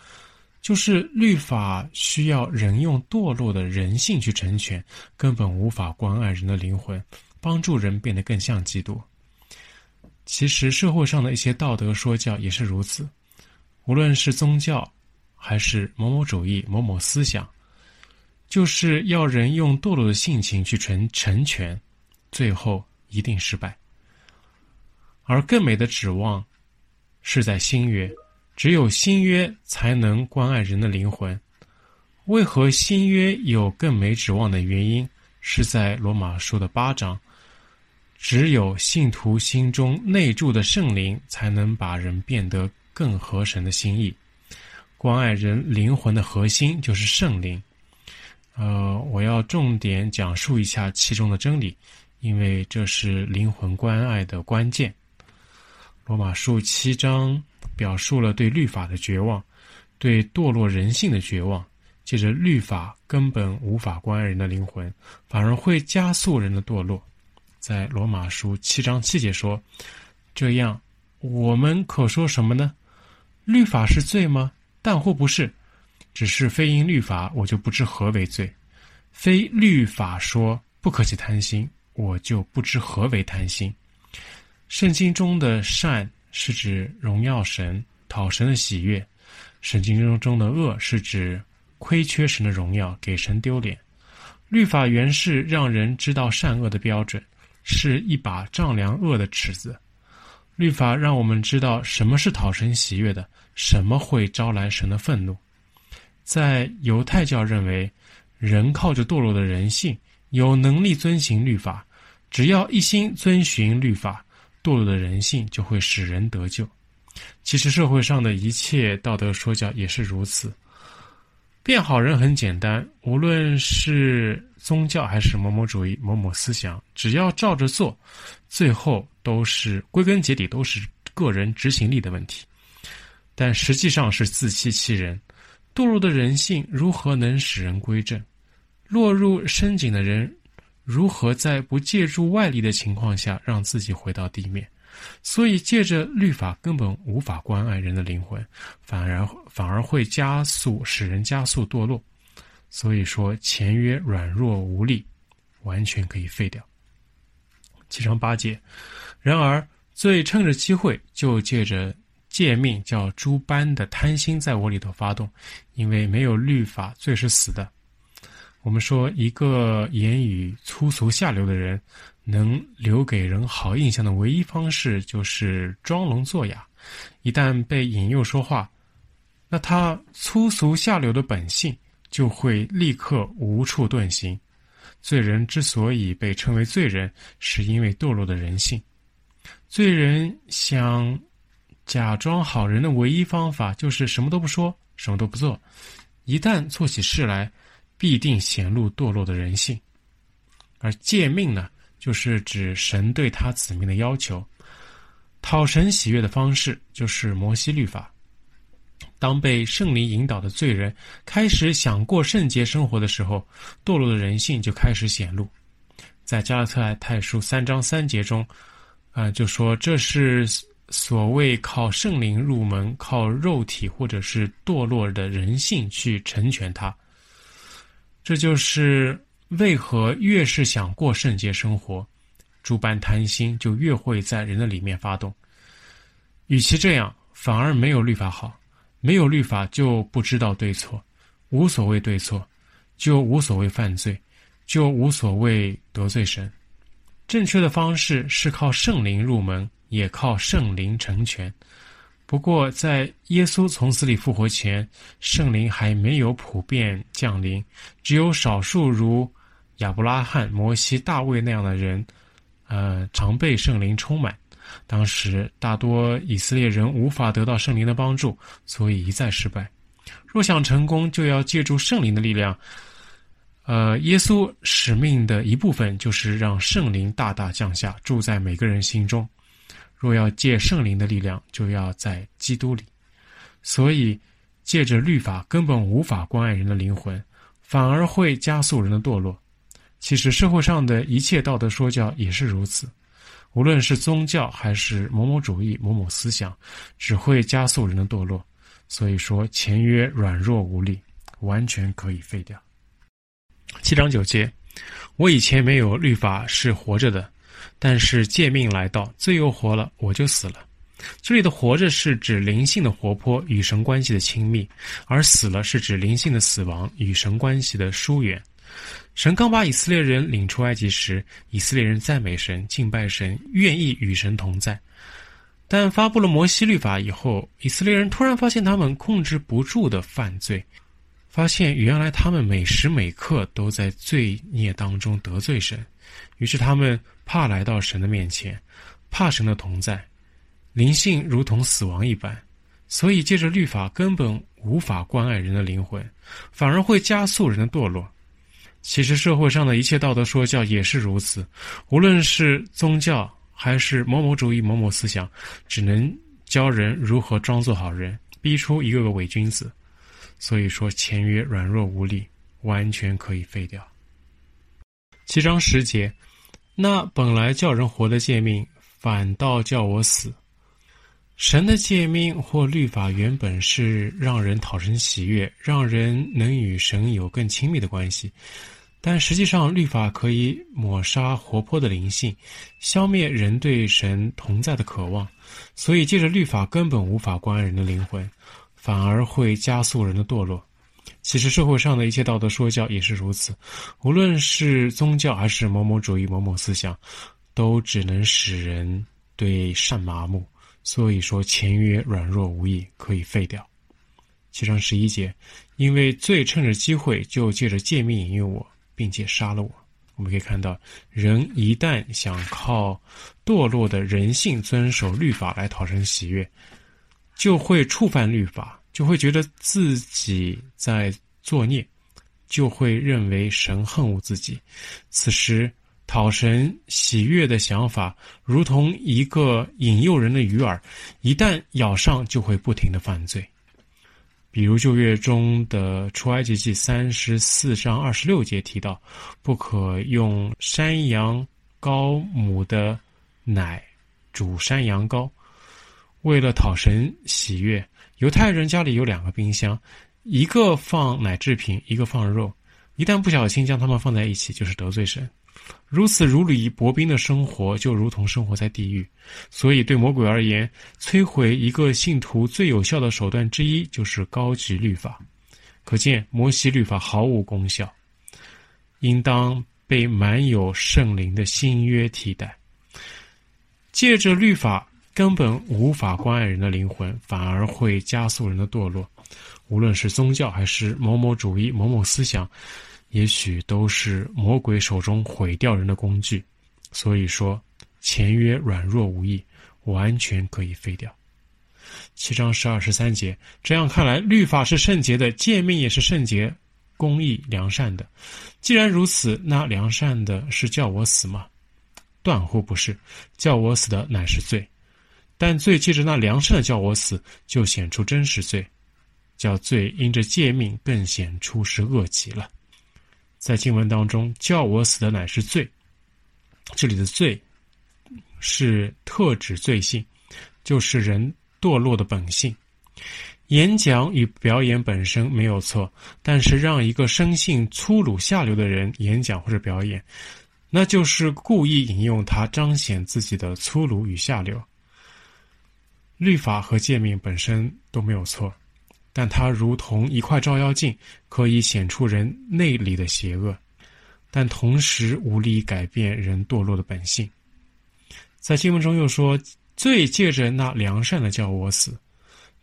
就是律法需要人用堕落的人性去成全，根本无法关爱人的灵魂，帮助人变得更像基督。其实社会上的一些道德说教也是如此，无论是宗教还是某某主义、某某思想，就是要人用堕落的性情去成成全，最后一定失败。而更美的指望，是在新约，只有新约才能关爱人的灵魂。为何新约有更美指望的原因，是在罗马书的八章，只有信徒心中内住的圣灵，才能把人变得更合神的心意。关爱人灵魂的核心就是圣灵。呃，我要重点讲述一下其中的真理，因为这是灵魂关爱的关键。罗马书七章表述了对律法的绝望，对堕落人性的绝望。借着律法根本无法关爱人的灵魂，反而会加速人的堕落。在罗马书七章七节说：“这样，我们可说什么呢？律法是罪吗？但或不是。只是非因律法，我就不知何为罪；非律法说不可起贪心，我就不知何为贪心。”圣经中的善是指荣耀神、讨神的喜悦；圣经中中的恶是指亏缺神的荣耀、给神丢脸。律法原是让人知道善恶的标准，是一把丈量恶的尺子。律法让我们知道什么是讨神喜悦的，什么会招来神的愤怒。在犹太教认为，人靠着堕落的人性有能力遵行律法，只要一心遵循律法。堕落的人性就会使人得救。其实社会上的一切道德说教也是如此。变好人很简单，无论是宗教还是某某主义、某某思想，只要照着做，最后都是归根结底都是个人执行力的问题。但实际上是自欺欺人。堕落的人性如何能使人归正？落入深井的人。如何在不借助外力的情况下让自己回到地面？所以借着律法根本无法关爱人的灵魂，反而反而会加速使人加速堕落。所以说前约软弱无力，完全可以废掉。七章八节，然而罪趁着机会，就借着诫命，叫诸般的贪心在我里头发动，因为没有律法，罪是死的。我们说一个言语粗俗下流的人，能留给人好印象的唯一方式就是装聋作哑。一旦被引诱说话，那他粗俗下流的本性就会立刻无处遁形。罪人之所以被称为罪人，是因为堕落的人性。罪人想假装好人的唯一方法就是什么都不说，什么都不做。一旦做起事来，必定显露堕落的人性。而诫命呢，就是指神对他子民的要求。讨神喜悦的方式就是摩西律法。当被圣灵引导的罪人开始想过圣洁生活的时候，堕落的人性就开始显露。在加拉太太书三章三节中，啊、呃，就说这是所谓靠圣灵入门、靠肉体或者是堕落的人性去成全他。这就是为何越是想过圣洁生活，诸般贪心就越会在人的里面发动。与其这样，反而没有律法好。没有律法就不知道对错，无所谓对错，就无所谓犯罪，就无所谓得罪神。正确的方式是靠圣灵入门，也靠圣灵成全。不过，在耶稣从死里复活前，圣灵还没有普遍降临，只有少数如亚伯拉罕、摩西、大卫那样的人，呃，常被圣灵充满。当时大多以色列人无法得到圣灵的帮助，所以一再失败。若想成功，就要借助圣灵的力量。呃，耶稣使命的一部分就是让圣灵大大降下，住在每个人心中。若要借圣灵的力量，就要在基督里。所以，借着律法根本无法关爱人的灵魂，反而会加速人的堕落。其实，社会上的一切道德说教也是如此。无论是宗教还是某某主义、某某思想，只会加速人的堕落。所以说，前约软弱无力，完全可以废掉。七章九节，我以前没有律法是活着的，但是诫命来到，罪又活了，我就死了。这里的“活着”是指灵性的活泼与神关系的亲密，而“死了”是指灵性的死亡与神关系的疏远。神刚把以色列人领出埃及时，以色列人赞美神、敬拜神，愿意与神同在。但发布了摩西律法以后，以色列人突然发现他们控制不住的犯罪，发现原来他们每时每刻都在罪孽当中得罪神，于是他们怕来到神的面前，怕神的同在，灵性如同死亡一般，所以借着律法根本无法关爱人的灵魂，反而会加速人的堕落。其实社会上的一切道德说教也是如此，无论是宗教还是某某主义、某某思想，只能教人如何装作好人，逼出一个个伪君子。所以说，前约软弱无力，完全可以废掉。七章十节，那本来叫人活的诫命，反倒叫我死。神的诫命或律法原本是让人讨神喜悦，让人能与神有更亲密的关系，但实际上律法可以抹杀活泼的灵性，消灭人对神同在的渴望，所以借着律法根本无法关爱人的灵魂，反而会加速人的堕落。其实社会上的一切道德说教也是如此，无论是宗教还是某某主义、某某思想，都只能使人对善麻木。所以说，前约软弱无益，可以废掉。七章十一节，因为罪趁着机会，就借着诫命引诱我，并且杀了我。我们可以看到，人一旦想靠堕落的人性遵守律法来讨生喜悦，就会触犯律法，就会觉得自己在作孽，就会认为神恨恶自己。此时，讨神喜悦的想法，如同一个引诱人的鱼饵，一旦咬上，就会不停的犯罪。比如旧约中的出埃及记三十四章二十六节提到，不可用山羊羔母的奶煮山羊羔。为了讨神喜悦，犹太人家里有两个冰箱，一个放奶制品，一个放肉。一旦不小心将它们放在一起，就是得罪神。如此如履薄冰的生活，就如同生活在地狱。所以，对魔鬼而言，摧毁一个信徒最有效的手段之一，就是高级律法。可见，摩西律法毫无功效，应当被满有圣灵的新约替代。借着律法，根本无法关爱人的灵魂，反而会加速人的堕落。无论是宗教，还是某某主义、某某思想。也许都是魔鬼手中毁掉人的工具，所以说前约软弱无益，完全可以废掉。七章十二十三节，这样看来，律法是圣洁的，诫命也是圣洁、公义、良善的。既然如此，那良善的是叫我死吗？断乎不是，叫我死的乃是罪。但罪借着那良善的叫我死，就显出真实罪，叫罪因着诫命更显出是恶极了。在经文当中，叫我死的乃是罪。这里的罪是特指罪性，就是人堕落的本性。演讲与表演本身没有错，但是让一个生性粗鲁下流的人演讲或者表演，那就是故意引用他彰显自己的粗鲁与下流。律法和诫命本身都没有错。但它如同一块照妖镜，可以显出人内里的邪恶，但同时无力改变人堕落的本性。在经文中又说：“罪借着那良善的叫我死，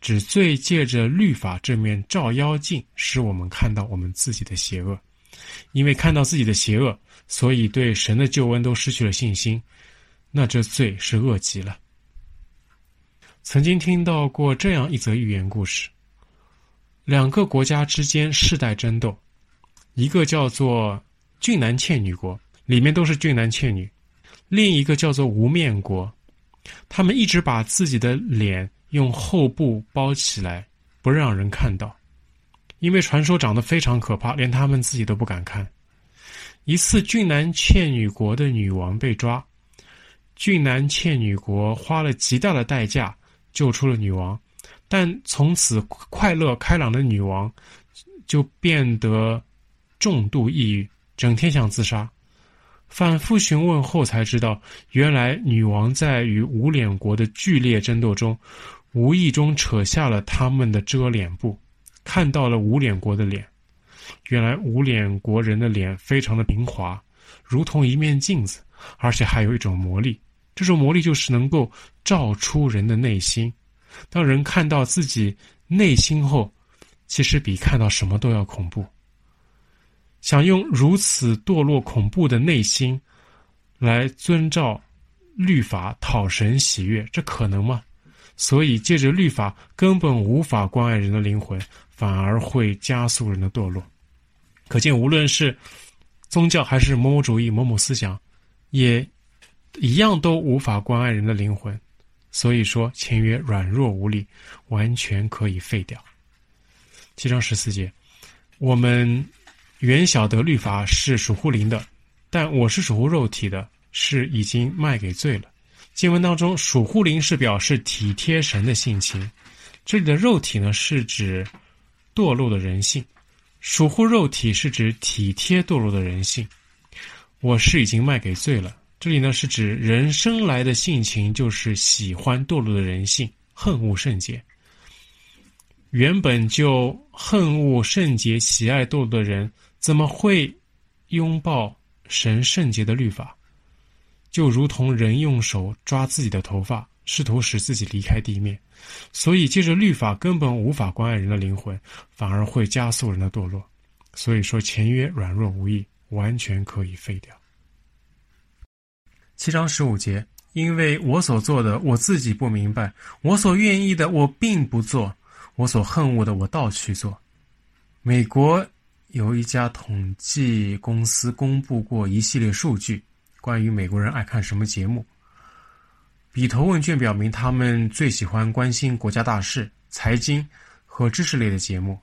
指罪借着律法这面照妖镜，使我们看到我们自己的邪恶。因为看到自己的邪恶，所以对神的救恩都失去了信心。那这罪是恶极了。”曾经听到过这样一则寓言故事。两个国家之间世代争斗，一个叫做俊男倩女国，里面都是俊男倩女；另一个叫做无面国，他们一直把自己的脸用厚布包起来，不让人看到，因为传说长得非常可怕，连他们自己都不敢看。一次，俊男倩女国的女王被抓，俊男倩女国花了极大的代价救出了女王。但从此快乐开朗的女王就变得重度抑郁，整天想自杀。反复询问后才知道，原来女王在与无脸国的剧烈争斗中，无意中扯下了他们的遮脸布，看到了无脸国的脸。原来无脸国人的脸非常的平滑，如同一面镜子，而且还有一种魔力。这种魔力就是能够照出人的内心。当人看到自己内心后，其实比看到什么都要恐怖。想用如此堕落恐怖的内心来遵照律法讨神喜悦，这可能吗？所以借着律法根本无法关爱人的灵魂，反而会加速人的堕落。可见，无论是宗教还是某某主义、某某思想，也一样都无法关爱人的灵魂。所以说，签约软弱无力，完全可以废掉。七章十四节，我们原晓得律法是属乎灵的，但我是属乎肉体的，是已经卖给罪了。经文当中，属乎灵是表示体贴神的性情，这里的肉体呢，是指堕落的人性，属乎肉体是指体贴堕落的人性。我是已经卖给罪了。这里呢，是指人生来的性情就是喜欢堕落的人性，恨恶圣洁。原本就恨恶圣洁、喜爱堕落的人，怎么会拥抱神圣洁的律法？就如同人用手抓自己的头发，试图使自己离开地面。所以，借着律法根本无法关爱人的灵魂，反而会加速人的堕落。所以说，前约软弱无益，完全可以废掉。七章十五节，因为我所做的，我自己不明白；我所愿意的，我并不做；我所恨恶的，我倒去做。美国有一家统计公司公布过一系列数据，关于美国人爱看什么节目。笔头问卷表明，他们最喜欢关心国家大事、财经和知识类的节目。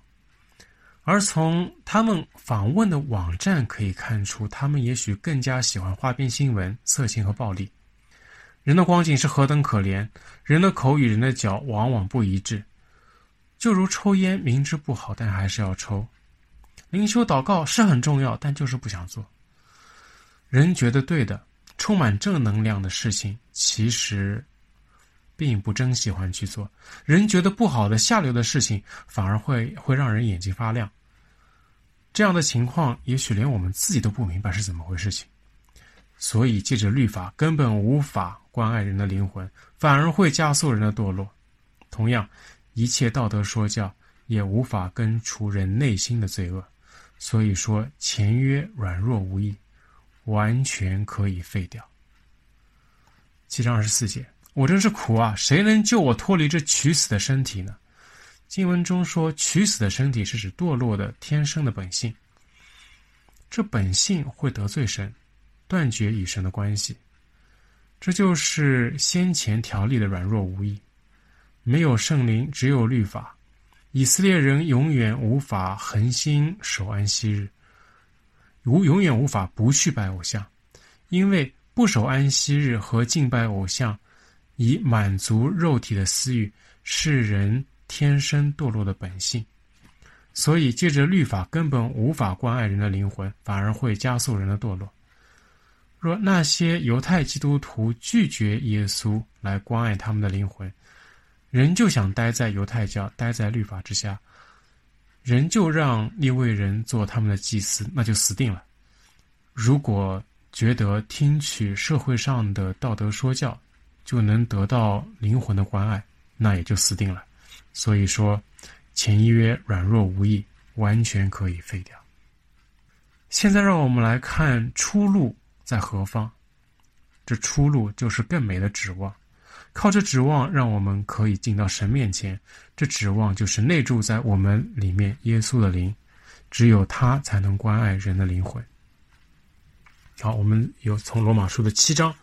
而从他们访问的网站可以看出，他们也许更加喜欢花边新闻、色情和暴力。人的光景是何等可怜！人的口与人的脚往往不一致，就如抽烟，明知不好，但还是要抽。灵修祷告是很重要，但就是不想做。人觉得对的、充满正能量的事情，其实并不真喜欢去做；人觉得不好的、下流的事情，反而会会让人眼睛发亮。这样的情况，也许连我们自己都不明白是怎么回事情。所以，借着律法根本无法关爱人的灵魂，反而会加速人的堕落。同样，一切道德说教也无法根除人内心的罪恶。所以说，前约软弱无益，完全可以废掉。七章二十四节，我真是苦啊！谁能救我脱离这取死的身体呢？经文中说，取死的身体是指堕落的天生的本性。这本性会得罪神。断绝与神的关系，这就是先前条例的软弱无益。没有圣灵，只有律法，以色列人永远无法恒心守安息日，无永远无法不去拜偶像，因为不守安息日和敬拜偶像，以满足肉体的私欲，是人天生堕落的本性。所以，借着律法根本无法关爱人的灵魂，反而会加速人的堕落。若那些犹太基督徒拒绝耶稣来关爱他们的灵魂，仍旧想待在犹太教，待在律法之下，仍旧让利未人做他们的祭司，那就死定了。如果觉得听取社会上的道德说教就能得到灵魂的关爱，那也就死定了。所以说，前一约软弱无益，完全可以废掉。现在让我们来看出路。在何方？这出路就是更美的指望。靠着指望，让我们可以进到神面前。这指望就是内住在我们里面耶稣的灵，只有他才能关爱人的灵魂。好，我们有从罗马书的七章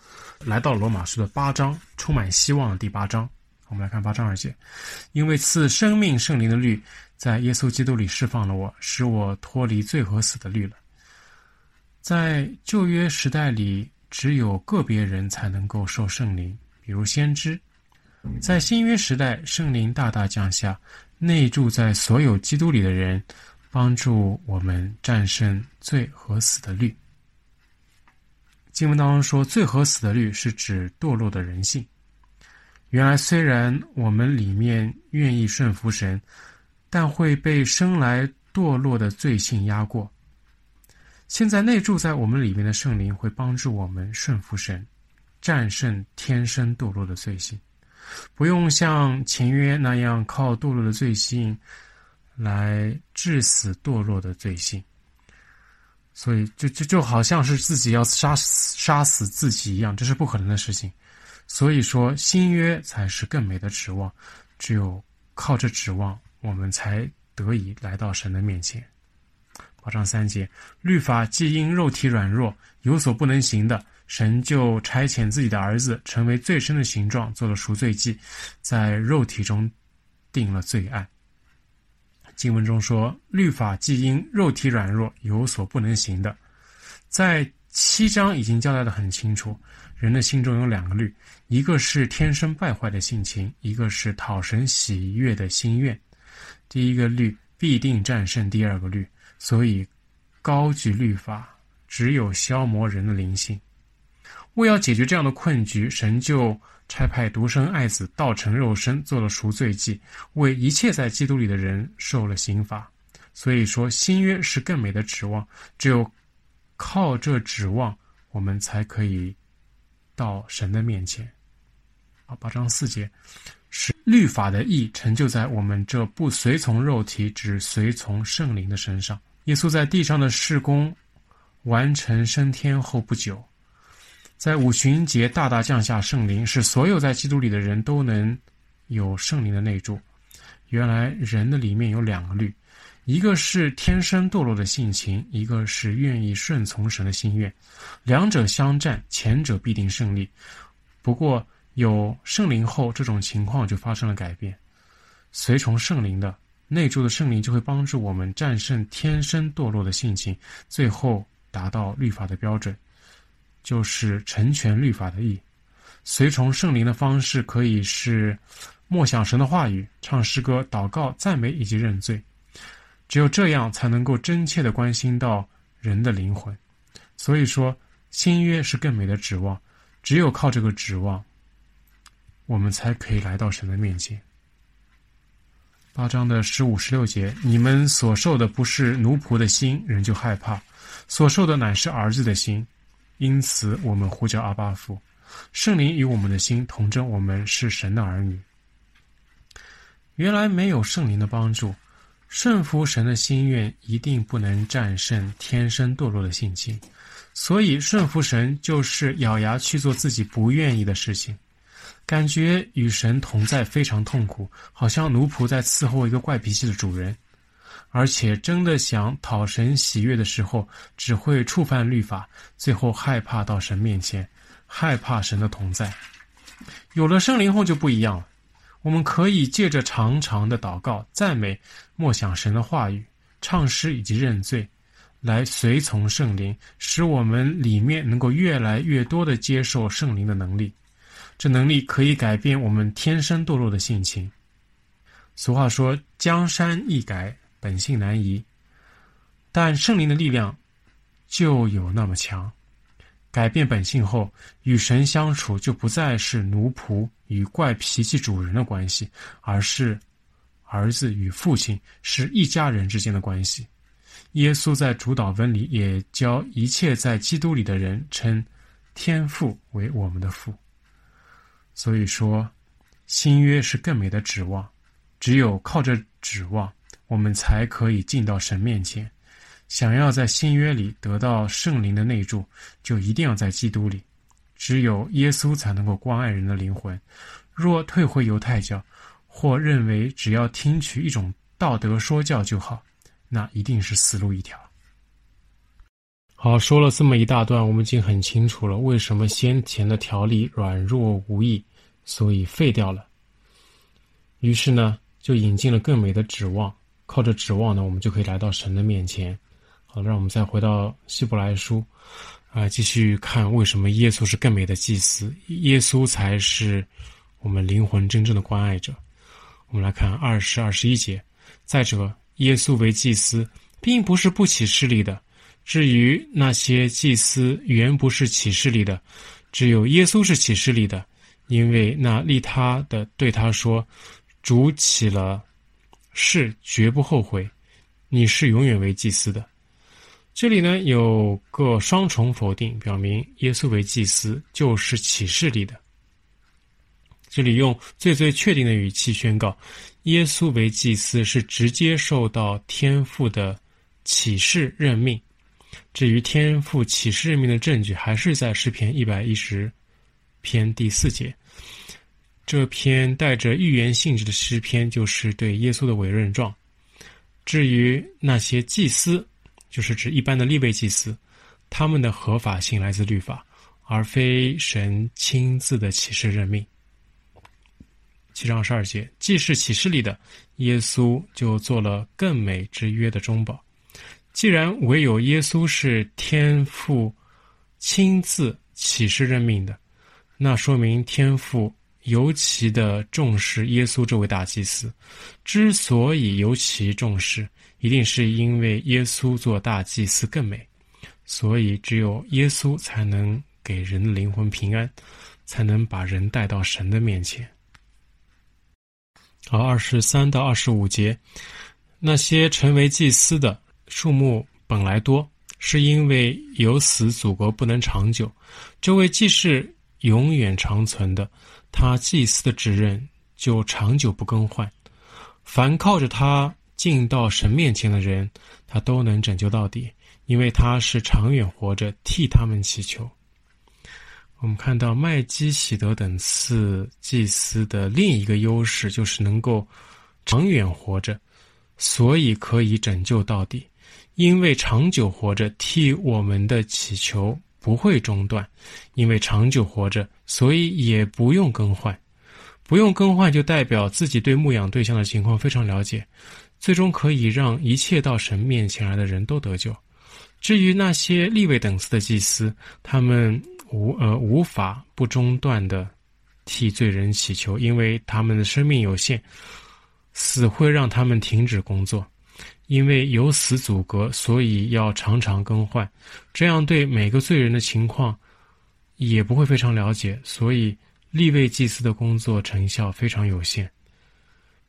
来到罗马书的八章，充满希望的第八章。我们来看八章二节，因为赐生命圣灵的律在耶稣基督里释放了我，使我脱离罪和死的律了。在旧约时代里，只有个别人才能够受圣灵，比如先知。在新约时代，圣灵大大降下，内住在所有基督里的人，帮助我们战胜罪和死的律。经文当中说，最合死的律是指堕落的人性。原来，虽然我们里面愿意顺服神，但会被生来堕落的罪性压过。现在内住在我们里面的圣灵会帮助我们顺服神，战胜天生堕落的罪性，不用像前约那样靠堕落的罪性来致死堕落的罪性。所以就就就好像是自己要杀死杀死自己一样，这是不可能的事情。所以说新约才是更美的指望，只有靠着指望，我们才得以来到神的面前。保障三节，律法既因肉体软弱有所不能行的，神就差遣自己的儿子成为最深的形状，做了赎罪祭，在肉体中定了罪案。经文中说，律法既因肉体软弱有所不能行的，在七章已经交代得很清楚，人的心中有两个律，一个是天生败坏的性情，一个是讨神喜悦的心愿。第一个律必定战胜第二个律。所以，高举律法只有消磨人的灵性。为要解决这样的困局，神就差派独生爱子道成肉身，做了赎罪祭，为一切在基督里的人受了刑罚。所以说，新约是更美的指望。只有靠这指望，我们才可以到神的面前。啊，八章四节，使律法的义成就在我们这不随从肉体，只随从圣灵的身上。耶稣在地上的事工完成升天后不久，在五旬节大大降下圣灵，使所有在基督里的人都能有圣灵的内住。原来人的里面有两个律，一个是天生堕落的性情，一个是愿意顺从神的心愿。两者相战，前者必定胜利。不过有圣灵后，这种情况就发生了改变，随从圣灵的。内住的圣灵就会帮助我们战胜天生堕落的性情，最后达到律法的标准，就是成全律法的义。随从圣灵的方式可以是默想神的话语、唱诗歌、祷告、赞美以及认罪。只有这样，才能够真切地关心到人的灵魂。所以说，新约是更美的指望。只有靠这个指望，我们才可以来到神的面前。八章的十五、十六节，你们所受的不是奴仆的心，人就害怕；所受的乃是儿子的心，因此我们呼叫阿爸父。圣灵与我们的心同证，我们是神的儿女。原来没有圣灵的帮助，顺服神的心愿一定不能战胜天生堕落的性情。所以顺服神就是咬牙去做自己不愿意的事情，感觉与神同在非常痛苦，好像奴仆在伺候一个怪脾气的主人，而且真的想讨神喜悦的时候，只会触犯律法，最后害怕到神面前。害怕神的同在，有了圣灵后就不一样了。我们可以借着长长的祷告、赞美、默想神的话语、唱诗以及认罪，来随从圣灵，使我们里面能够越来越多的接受圣灵的能力。这能力可以改变我们天生堕落的性情。俗话说：“江山易改，本性难移。”但圣灵的力量就有那么强。改变本性后，与神相处就不再是奴仆与怪脾气主人的关系，而是儿子与父亲，是一家人之间的关系。耶稣在主祷文里也教一切在基督里的人称天父为我们的父。所以说，新约是更美的指望，只有靠着指望，我们才可以进到神面前。想要在新约里得到圣灵的内住，就一定要在基督里。只有耶稣才能够关爱人的灵魂。若退回犹太教，或认为只要听取一种道德说教就好，那一定是死路一条。好，说了这么一大段，我们已经很清楚了为什么先前的条例软弱无益，所以废掉了。于是呢，就引进了更美的指望。靠着指望呢，我们就可以来到神的面前。好，让我们再回到希伯来书，啊、继续看为什么耶稣是更美的祭司，耶稣才是我们灵魂真正的关爱者。我们来看二十二十一节，再者，耶稣为祭司，并不是不起势力的。至于那些祭司原不是起势力的，只有耶稣是起势力的，因为那利他的对他说：“主起了是，绝不后悔，你是永远为祭司的。”这里呢，有个双重否定，表明耶稣为祭司就是启示力的。这里用最最确定的语气宣告，耶稣为祭司是直接受到天父的启示任命。至于天父启示任命的证据，还是在诗篇一百一十篇第四节。这篇带着预言性质的诗篇，就是对耶稣的委任状。至于那些祭司，就是指一般的立位祭司，他们的合法性来自律法，而非神亲自的启示任命。七章十二节，既是启示里的耶稣，就做了更美之约的中保。既然唯有耶稣是天父亲自启示任命的，那说明天父尤其的重视耶稣这位大祭司。之所以尤其重视，一定是因为耶稣做大祭司更美，所以只有耶稣才能给人灵魂平安，才能把人带到神的面前。好，二十三到二十五节，那些成为祭司的数目本来多，是因为有死祖国不能长久。这位既是永远长存的，他祭司的职任就长久不更换。凡靠着他。进到神面前的人，他都能拯救到底，因为他是长远活着，替他们祈求。我们看到麦基洗德等次祭司的另一个优势，就是能够长远活着，所以可以拯救到底。因为长久活着，替我们的祈求不会中断；因为长久活着，所以也不用更换。不用更换，就代表自己对牧养对象的情况非常了解。最终可以让一切到神面前来的人都得救。至于那些立位等次的祭司，他们无呃无法不中断的替罪人祈求，因为他们的生命有限，死会让他们停止工作。因为有死阻隔，所以要常常更换，这样对每个罪人的情况也不会非常了解，所以立位祭司的工作成效非常有限。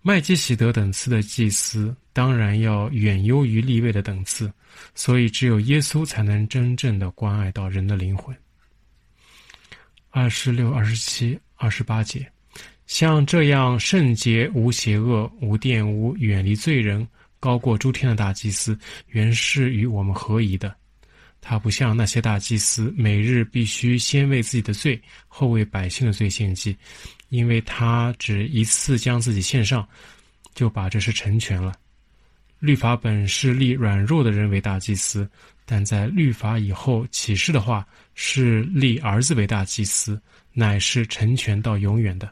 麦基洗德等次的祭司当然要远优于立位的等次，所以只有耶稣才能真正的关爱到人的灵魂。二十六、二十七、二十八节，像这样圣洁、无邪恶、无玷污、远离罪人。高过诸天的大祭司，原是与我们合宜的。他不像那些大祭司，每日必须先为自己的罪，后为百姓的罪献祭，因为他只一次将自己献上，就把这事成全了。律法本是立软弱的人为大祭司，但在律法以后启示的话，是立儿子为大祭司，乃是成全到永远的。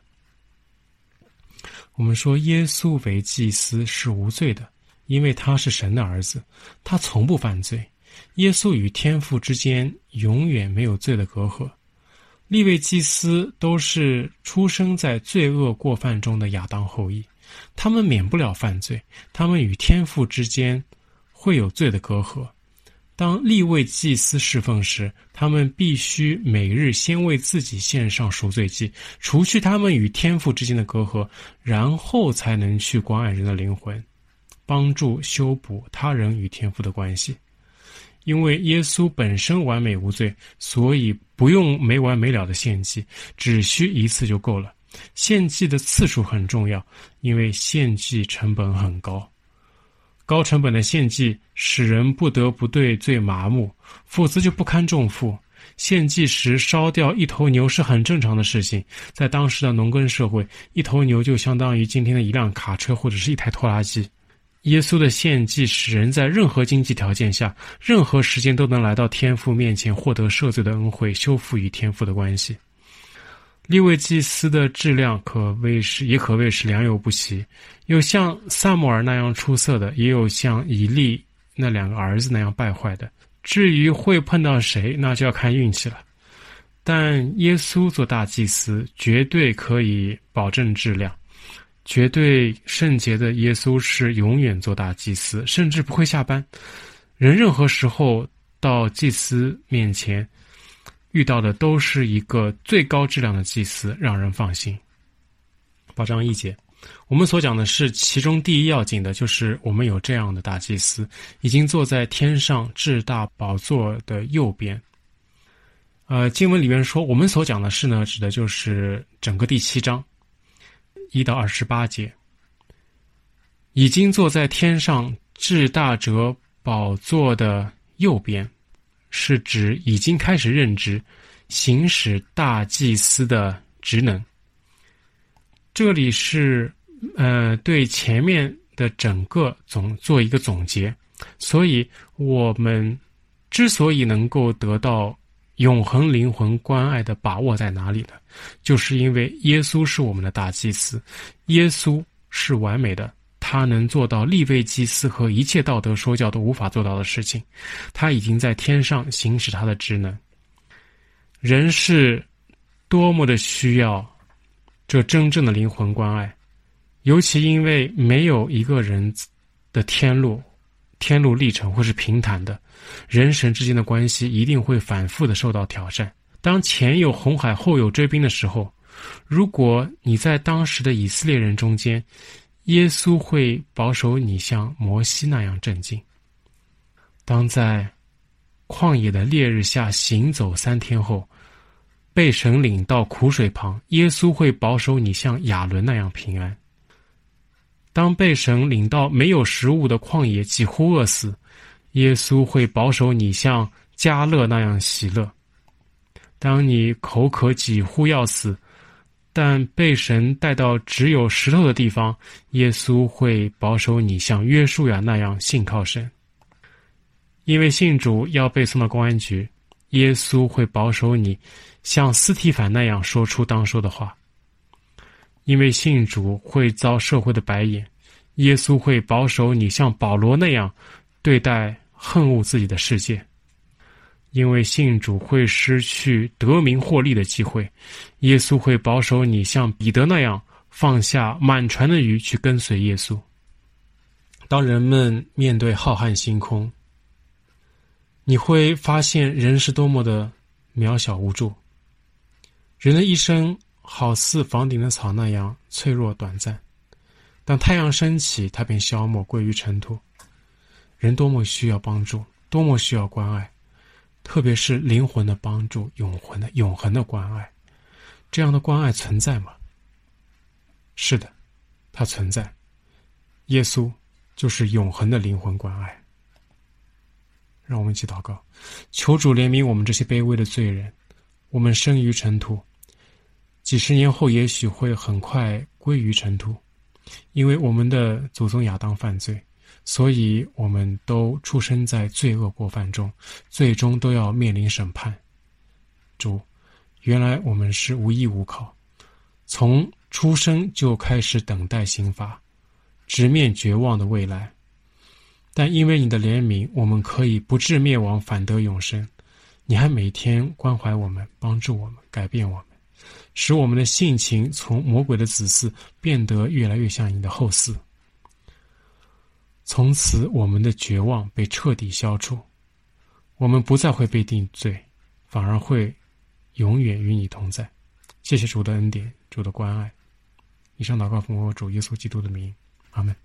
我们说耶稣为祭司是无罪的。因为他是神的儿子，他从不犯罪。耶稣与天父之间永远没有罪的隔阂。利未祭司都是出生在罪恶过犯中的亚当后裔，他们免不了犯罪，他们与天父之间会有罪的隔阂。当利未祭司侍奉时，他们必须每日先为自己献上赎罪祭，除去他们与天父之间的隔阂，然后才能去关爱人的灵魂。帮助修补他人与天父的关系，因为耶稣本身完美无罪，所以不用没完没了的献祭，只需一次就够了。献祭的次数很重要，因为献祭成本很高，高成本的献祭使人不得不对罪麻木，否则就不堪重负。献祭时烧掉一头牛是很正常的事情，在当时的农耕社会，一头牛就相当于今天的一辆卡车或者是一台拖拉机。耶稣的献祭使人在任何经济条件下、任何时间都能来到天父面前，获得赦罪的恩惠，修复与天父的关系。利未祭司的质量可谓是，也可谓是良莠不齐，有像撒母耳那样出色的，也有像以利那两个儿子那样败坏的。至于会碰到谁，那就要看运气了。但耶稣做大祭司，绝对可以保证质量。绝对圣洁的耶稣是永远做大祭司，甚至不会下班。人任何时候到祭司面前，遇到的都是一个最高质量的祭司，让人放心。保障一节，我们所讲的是其中第一要紧的，就是我们有这样的大祭司，已经坐在天上至大宝座的右边。呃，经文里面说，我们所讲的是呢，指的就是整个第七章。一到二十八节，已经坐在天上至大者宝座的右边，是指已经开始任职、行使大祭司的职能。这里是呃对前面的整个总做一个总结，所以我们之所以能够得到。永恒灵魂关爱的把握在哪里呢？就是因为耶稣是我们的大祭司，耶稣是完美的，他能做到立位祭司和一切道德说教都无法做到的事情。他已经在天上行使他的职能。人是多么的需要这真正的灵魂关爱，尤其因为没有一个人的天路。天路历程会是平坦的，人神之间的关系一定会反复的受到挑战。当前有红海，后有追兵的时候，如果你在当时的以色列人中间，耶稣会保守你像摩西那样镇静。当在旷野的烈日下行走三天后，被神领到苦水旁，耶稣会保守你像亚伦那样平安。当被神领到没有食物的旷野，几乎饿死，耶稣会保守你像迦勒那样喜乐。当你口渴几乎要死，但被神带到只有石头的地方，耶稣会保守你像约书亚那样信靠神。因为信主要被送到公安局，耶稣会保守你像斯提凡那样说出当说的话。因为信主会遭社会的白眼，耶稣会保守你像保罗那样对待恨恶自己的世界。因为信主会失去得名获利的机会。耶稣会保守你像彼得那样放下满船的鱼去跟随耶稣。当人们面对浩瀚星空，你会发现人是多么的渺小无助。人的一生好似房顶的草那样脆弱短暂，当太阳升起，它便消没归于尘土。人多么需要帮助，多么需要关爱，特别是灵魂的帮助，永恒的永恒的关爱。这样的关爱存在吗？是的，它存在。耶稣就是永恒的灵魂关爱。让我们一起祷告，求主怜悯我们这些卑微的罪人。我们生于尘土。几十年后，也许会很快归于尘土，因为我们的祖宗亚当犯罪，所以我们都出生在罪恶过犯中，最终都要面临审判。主，原来我们是无依无靠，从出生就开始等待刑罚，直面绝望的未来。但因为你的怜悯，我们可以不致灭亡，反得永生。你还每天关怀我们，帮助我们，改变我们。使我们的性情从魔鬼的子嗣变得越来越像你的后嗣。从此，我们的绝望被彻底消除，我们不再会被定罪，反而会永远与你同在。谢谢主的恩典，主的关爱。以上祷告奉我主耶稣基督的名，阿门。